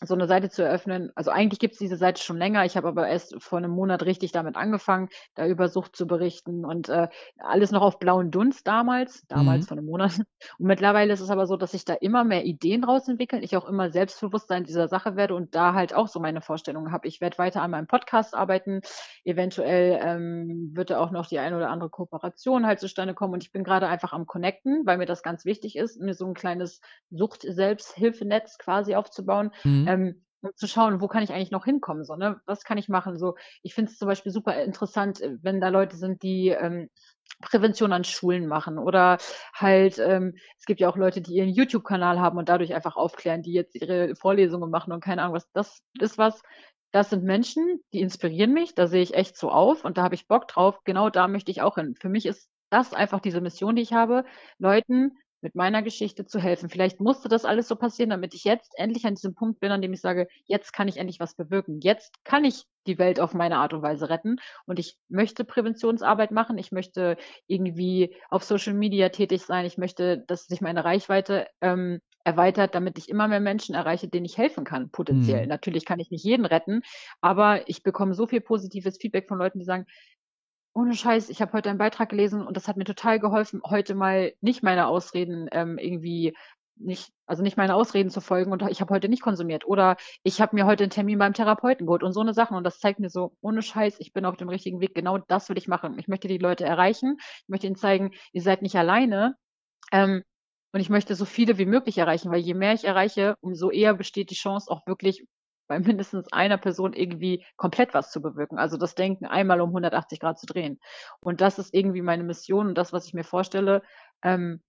so 'ne Seite zu eröffnen. Also, eigentlich gibt's diese Seite schon länger. Ich habe aber erst vor 'nem Monat richtig damit angefangen, da über Sucht zu berichten und, äh, alles noch auf blauen Dunst damals damals Mhm. vor 'nem Monat. Und mittlerweile ist es aber so, dass sich da immer mehr Ideen raus entwickeln, ich auch immer selbstbewusster in dieser Sache werde und da halt auch so meine Vorstellungen habe. Ich werde weiter an meinem Podcast arbeiten. Eventuell, ähm, wird da auch noch die eine oder andere Kooperation halt zustande kommen und ich bin grade einfach am Connecten, weil mir das ganz wichtig ist, mir so 'n kleines Sucht-Selbsthilfenetz quasi aufzubauen, Mhm. Ähm, um zu schauen, wo kann ich eigentlich noch hinkommen so, ne? Was kann ich machen? So, ich finde es zum Beispiel super interessant, äh, wenn da Leute sind, die, ähm, Prävention an Schulen machen oder halt, ähm es gibt ja auch Leute, die ihren YouTube-Kanal haben und dadurch einfach aufklären, die jetzt ihre Vorlesungen machen und keine Ahnung was. Das ist was das sind Menschen, die inspirieren mich, da sehe ich echt so auf und da habe ich Bock drauf. Genau da möchte ich auch hin. Für mich ist das einfach diese Mission, die ich habe, Leuten mit meiner Geschichte zu helfen. Vielleicht musste das alles so passieren, damit ich jetzt endlich an diesem Punkt bin, an dem ich sage: „Jetzt kann ich endlich was bewirken. Jetzt kann ich die Welt auf meine Art und Weise retten und ich möchte Präventionsarbeit machen. Ich möchte irgendwie auf Social Media tätig sein. Ich möchte, dass sich meine Reichweite, ähm, erweitert, damit ich immer mehr Menschen erreiche, denen ich helfen kann potenziell. Mhm. Natürlich kann ich nicht jeden retten, aber ich bekomme so viel positives Feedback von Leuten, die sagen: „Ohne Scheiß, ich habe heute deinen Beitrag gelesen und das hat mir total geholfen, heute mal nicht meine Ausreden, ähm, irgendwie nicht also, nicht meine Ausreden zu folgen und ich habe heute nicht konsumiert oder ich habe mir heute 'n Termin beim Therapeuten geholt“ und so 'ne Sachen. Und das zeigt mir so: „Ohne Scheiß, ich bin auf dem richtigen Weg. Genau das will ich machen. Ich möchte die Leute erreichen. Ich möchte ihnen zeigen, ihr seid nicht alleine, ähm, und ich möchte so viele wie möglich erreichen, weil je mehr ich erreiche, umso eher besteht die Chance, auch wirklich bei mindestens einer Person irgendwie komplett was zu bewirken. Also, das Denken einmal um 180 Grad zu drehen. Und das ist irgendwie meine Mission und das, was ich mir vorstelle, ähm,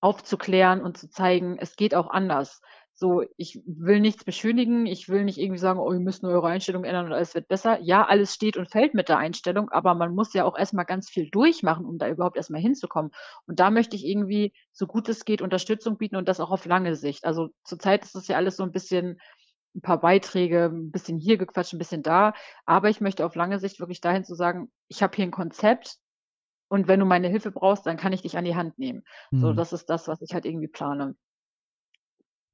aufzuklären und zu zeigen, es geht auch anders. So, ich will nichts beschönigen. Ich will nicht irgendwie sagen: „Oh, ihr müsst nur eure Einstellung ändern und alles wird besser.“ Ja, alles steht und fällt mit der Einstellung, aber man muss ja auch erst mal ganz viel durchmachen, um da überhaupt erst mal hinzukommen. Und da möchte ich irgendwie, so gut es geht, Unterstützung bieten und das auch auf lange Sicht. Also, zurzeit ist das ja alles so 'n bisschen 'n paar Beiträge, 'n bisschen hier gequatscht, 'n bisschen da. Aber ich möchte auf lange Sicht wirklich dahin zu sagen: „Ich habe hier 'n Konzept und wenn du meine Hilfe brauchst, dann kann ich dich an die Hand nehmen.“ So, Mhm. das ist das, was ich halt irgendwie plane.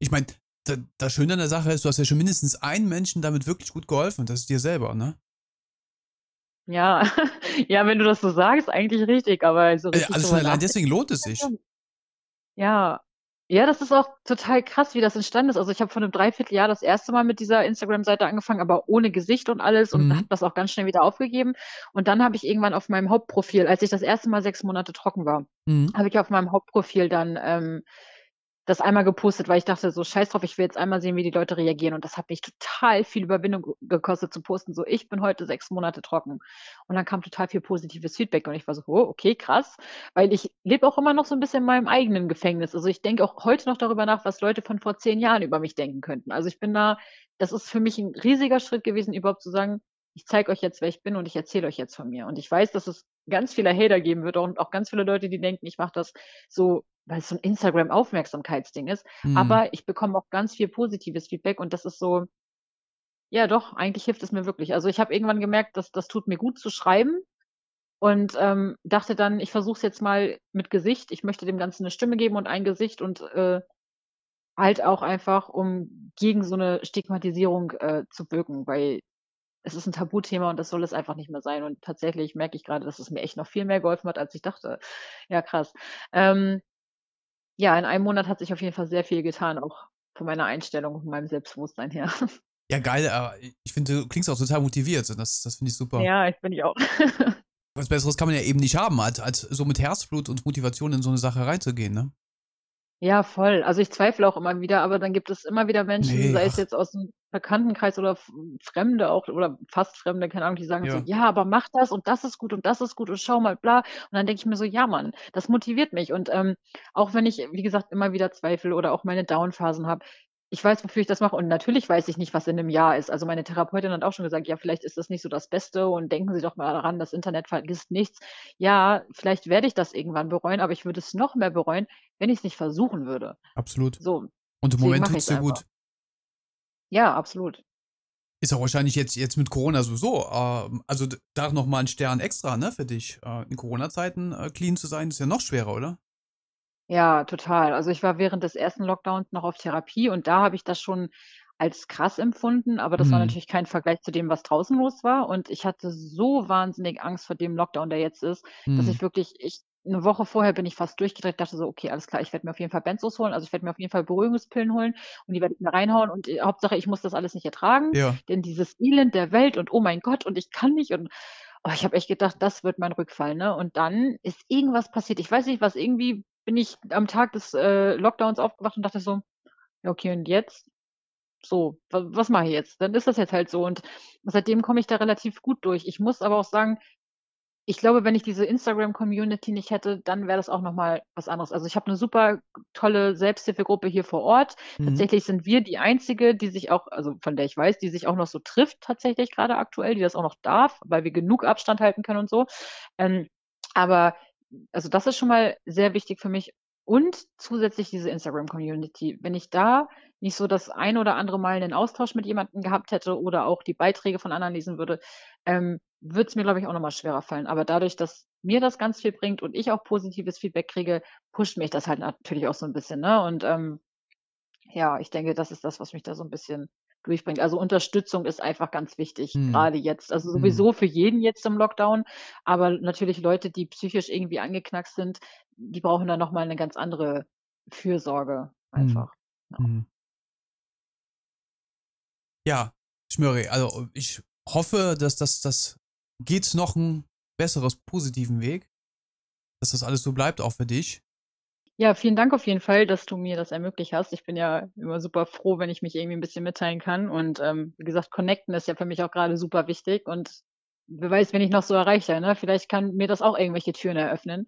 Ich meine, da das Schöne an der Sache ist, du hast ja schon mindestens einen Menschen damit wirklich gut geholfen und das ist dir selber, ne? Ja, ja, wenn du das so sagst, eigentlich richtig, aber so Äh, richtig also schon drüber allein deswegen lohnt es sich. Ja. Ja, das ist auch total krass, wie das entstanden ist. Also, ich habe vor 'nem Dreivierteljahr das 1. Mal mit dieser Instagram-Seite angefangen, aber ohne Gesicht und alles und habe Mhm. das auch ganz schnell wieder aufgegeben. Und dann habe ich irgendwann auf meinem Hauptprofil, als ich das 1. Mal 6 Monate trocken war, Mhm. habe ich auf meinem Hauptprofil dann, ähm, das einmal gepostet, weil ich dachte so: „Scheiß drauf, ich will jetzt einmal sehen, wie die Leute reagieren.“ Und das hat mich total viel Überwindung gekostet zu posten, so: „Ich bin heute 6 Monate trocken.“ Und dann kam total viel positives Feedback und ich war so: „Oh, okay, krass.“ Weil ich lebe auch immer noch so 'n bisschen in meinem eigenen Gefängnis. Also, ich denke auch heute noch darüber nach, was Leute von vor 10 Jahren über mich denken könnten. Also, ich bin da das ist für mich 'n riesiger Schritt gewesen, überhaupt zu sagen: „Ich zeige euch jetzt, wer ich bin und ich erzähle euch jetzt von mir.“ Und ich weiß, dass es ganz viele Hater geben wird und auch ganz viele Leute, die denken, ich mache das so, weil's so 'n Instagram-Aufmerksamkeitsding ist. Mhm. Aber ich bekomme auch ganz viel positives Feedback und das ist so Ja, doch, eigentlich hilft es mir wirklich. Also, ich habe irgendwann gemerkt, dass das tut mir gut zu schreiben und, ähm, dachte dann, ich versuche es jetzt mal mit Gesicht. Ich möchte dem Ganzen 'ne Stimme geben und ein Gesicht und, äh, halt auch einfach, um gegen so 'ne Stigmatisierung, äh, zu wirken, weil es ist 'n Tabuthema und das soll es einfach nicht mehr sein. Und tatsächlich merke ich grade, dass es mir echt noch viel mehr geholfen hat, als ich dachte. Ja, krass. Ähm, ja, in einem Monat hat sich auf jeden Fall sehr viel getan, auch von meiner Einstellung und meinem Selbstbewusstsein her. Ja, geil, äh, ich finde, du klingst auch total motiviert. Das das finde ich super. Ja, ich bin ich auch. Was Besseres kann man ja eben nicht haben, als als so mit Herzblut und Motivation in so 'ne Sache reinzugehen, ne? Ja, voll. Also, ich zweifle auch immer wieder, aber dann gibt es immer wieder Menschen, Ne, sei es ach. jetzt aus'm Bekanntenkreis oder F Fremde auch oder fast Fremde, keine Ahnung, die sagen so: Ja. „Ja, aber mach das und das ist gut und das ist gut und schau mal, bla.“ Und dann denke ich mir so: „Ja, Mann, das motiviert mich.“ Und, ähm, auch wenn ich, wie gesagt, immer wieder zweifle oder auch meine Down-Phasen habe, ich weiß, wofür ich das mache und natürlich weiß ich nicht, was in 'nem Jahr ist. Also, meine Therapeutin hat auch schon gesagt: „Ja, vielleicht ist das nicht so das Beste und denken Sie doch mal daran, das Internet vergisst nichts.“ Ja, vielleicht werde ich das irgendwann bereuen, aber ich würde es noch mehr bereuen, wenn ich's nicht versuchen würde. Absolut. So, Und im Moment tut's ich's dir gut. Ja, absolut. Ist auch wahrscheinlich jetzt jetzt mit Corona sowieso, ähm also, da noch mal 'n Stern extra, ne, für dich. Äh, in Corona-Zeiten, äh, clean zu sein, ist ja noch schwerer, oder? Ja, total. Also, ich war während des 1. Lockdowns noch auf Therapie und da habe ich das schon als krass empfunden, aber das war Mhm. natürlich kein Vergleich zu dem, was draußen los war. Und ich hatte so wahnsinnig Angst vor dem Lockdown, der jetzt ist, dass Mhm. ich wirklich ich 'ne Woche vorher bin ich fast durchgedreht, dachte so: „Okay, alles klar, ich werde mir auf jeden Fall Benzos holen. Also, ich werde mir auf jeden Fall Beruhigungspillen holen und die werde ich mir reinhauen und, äh, Hauptsache, ich muss das alles nicht ertragen, Ja. denn dieses Elend der Welt und oh mein Gott und ich kann nicht“ und oh, ich habe echt gedacht, das wird mein Rückfall, ne? Und dann ist irgendwas passiert. Ich weiß nicht was, irgendwie bin ich am Tag des, äh, Lockdowns aufgewacht und dachte so: „Ja, okay, und jetzt? So, wa was mache ich jetzt?“ Dann ist das jetzt halt so und seitdem komme ich da relativ gut durch. Ich muss aber auch sagen, ich glaube, wenn ich diese Instagram-Community nicht hätte, dann wäre das auch noch mal was anderes. Also, ich habe 'ne super tolle Selbsthilfegruppe hier vor Ort. Mhm. Tatsächlich sind wir die einzige, die sich auch also, von der ich weiß, die sich auch noch so trifft tatsächlich grade aktuell, die das auch noch darf, weil wir genug Abstand halten können und so. Ähm, aber also, das ist schon mal sehr wichtig für mich und zusätzlich diese Instagram-Community. Wenn ich da nicht so das ein oder andere Mal 'nen Austausch mit jemandem gehabt hätte oder auch die Beiträge von anderen lesen würde, ähm, würde es mir, glaube ich, auch noch mal schwerer fallen. Aber dadurch, dass mir das ganz viel bringt und ich auch positives Feedback kriege, pusht mich das halt natürlich auch so 'n bisschen, ne? Und, ähm, ja, ich denke, das ist das, was mich da so 'n bisschen durchbringt. Also, Unterstützung ist einfach ganz wichtig, Mhm. grade jetzt. Also, Mhm. sowieso für jeden jetzt im Lockdown, aber natürlich Leute, die psychisch irgendwie angeknackst sind, die brauchen dann noch mal 'ne ganz andere Fürsorge Mhm. einfach, ja. Mhm. Ja, Schmörri, also, ich hoffe, dass das das geht noch 'n besseres positiven Weg, dass das alles so bleibt auch für dich. Ja, vielen Dank auf jeden Fall, dass du mir das ermöglicht hast. Ich bin ja immer super froh, wenn ich mich irgendwie 'n bisschen mitteilen kann und, ähm, wie gesagt, connecten ist ja für mich auch grade super wichtig und wer weiß, wen ich noch so erreiche, ne? Vielleicht kann mir das auch irgendwelche Türen eröffnen.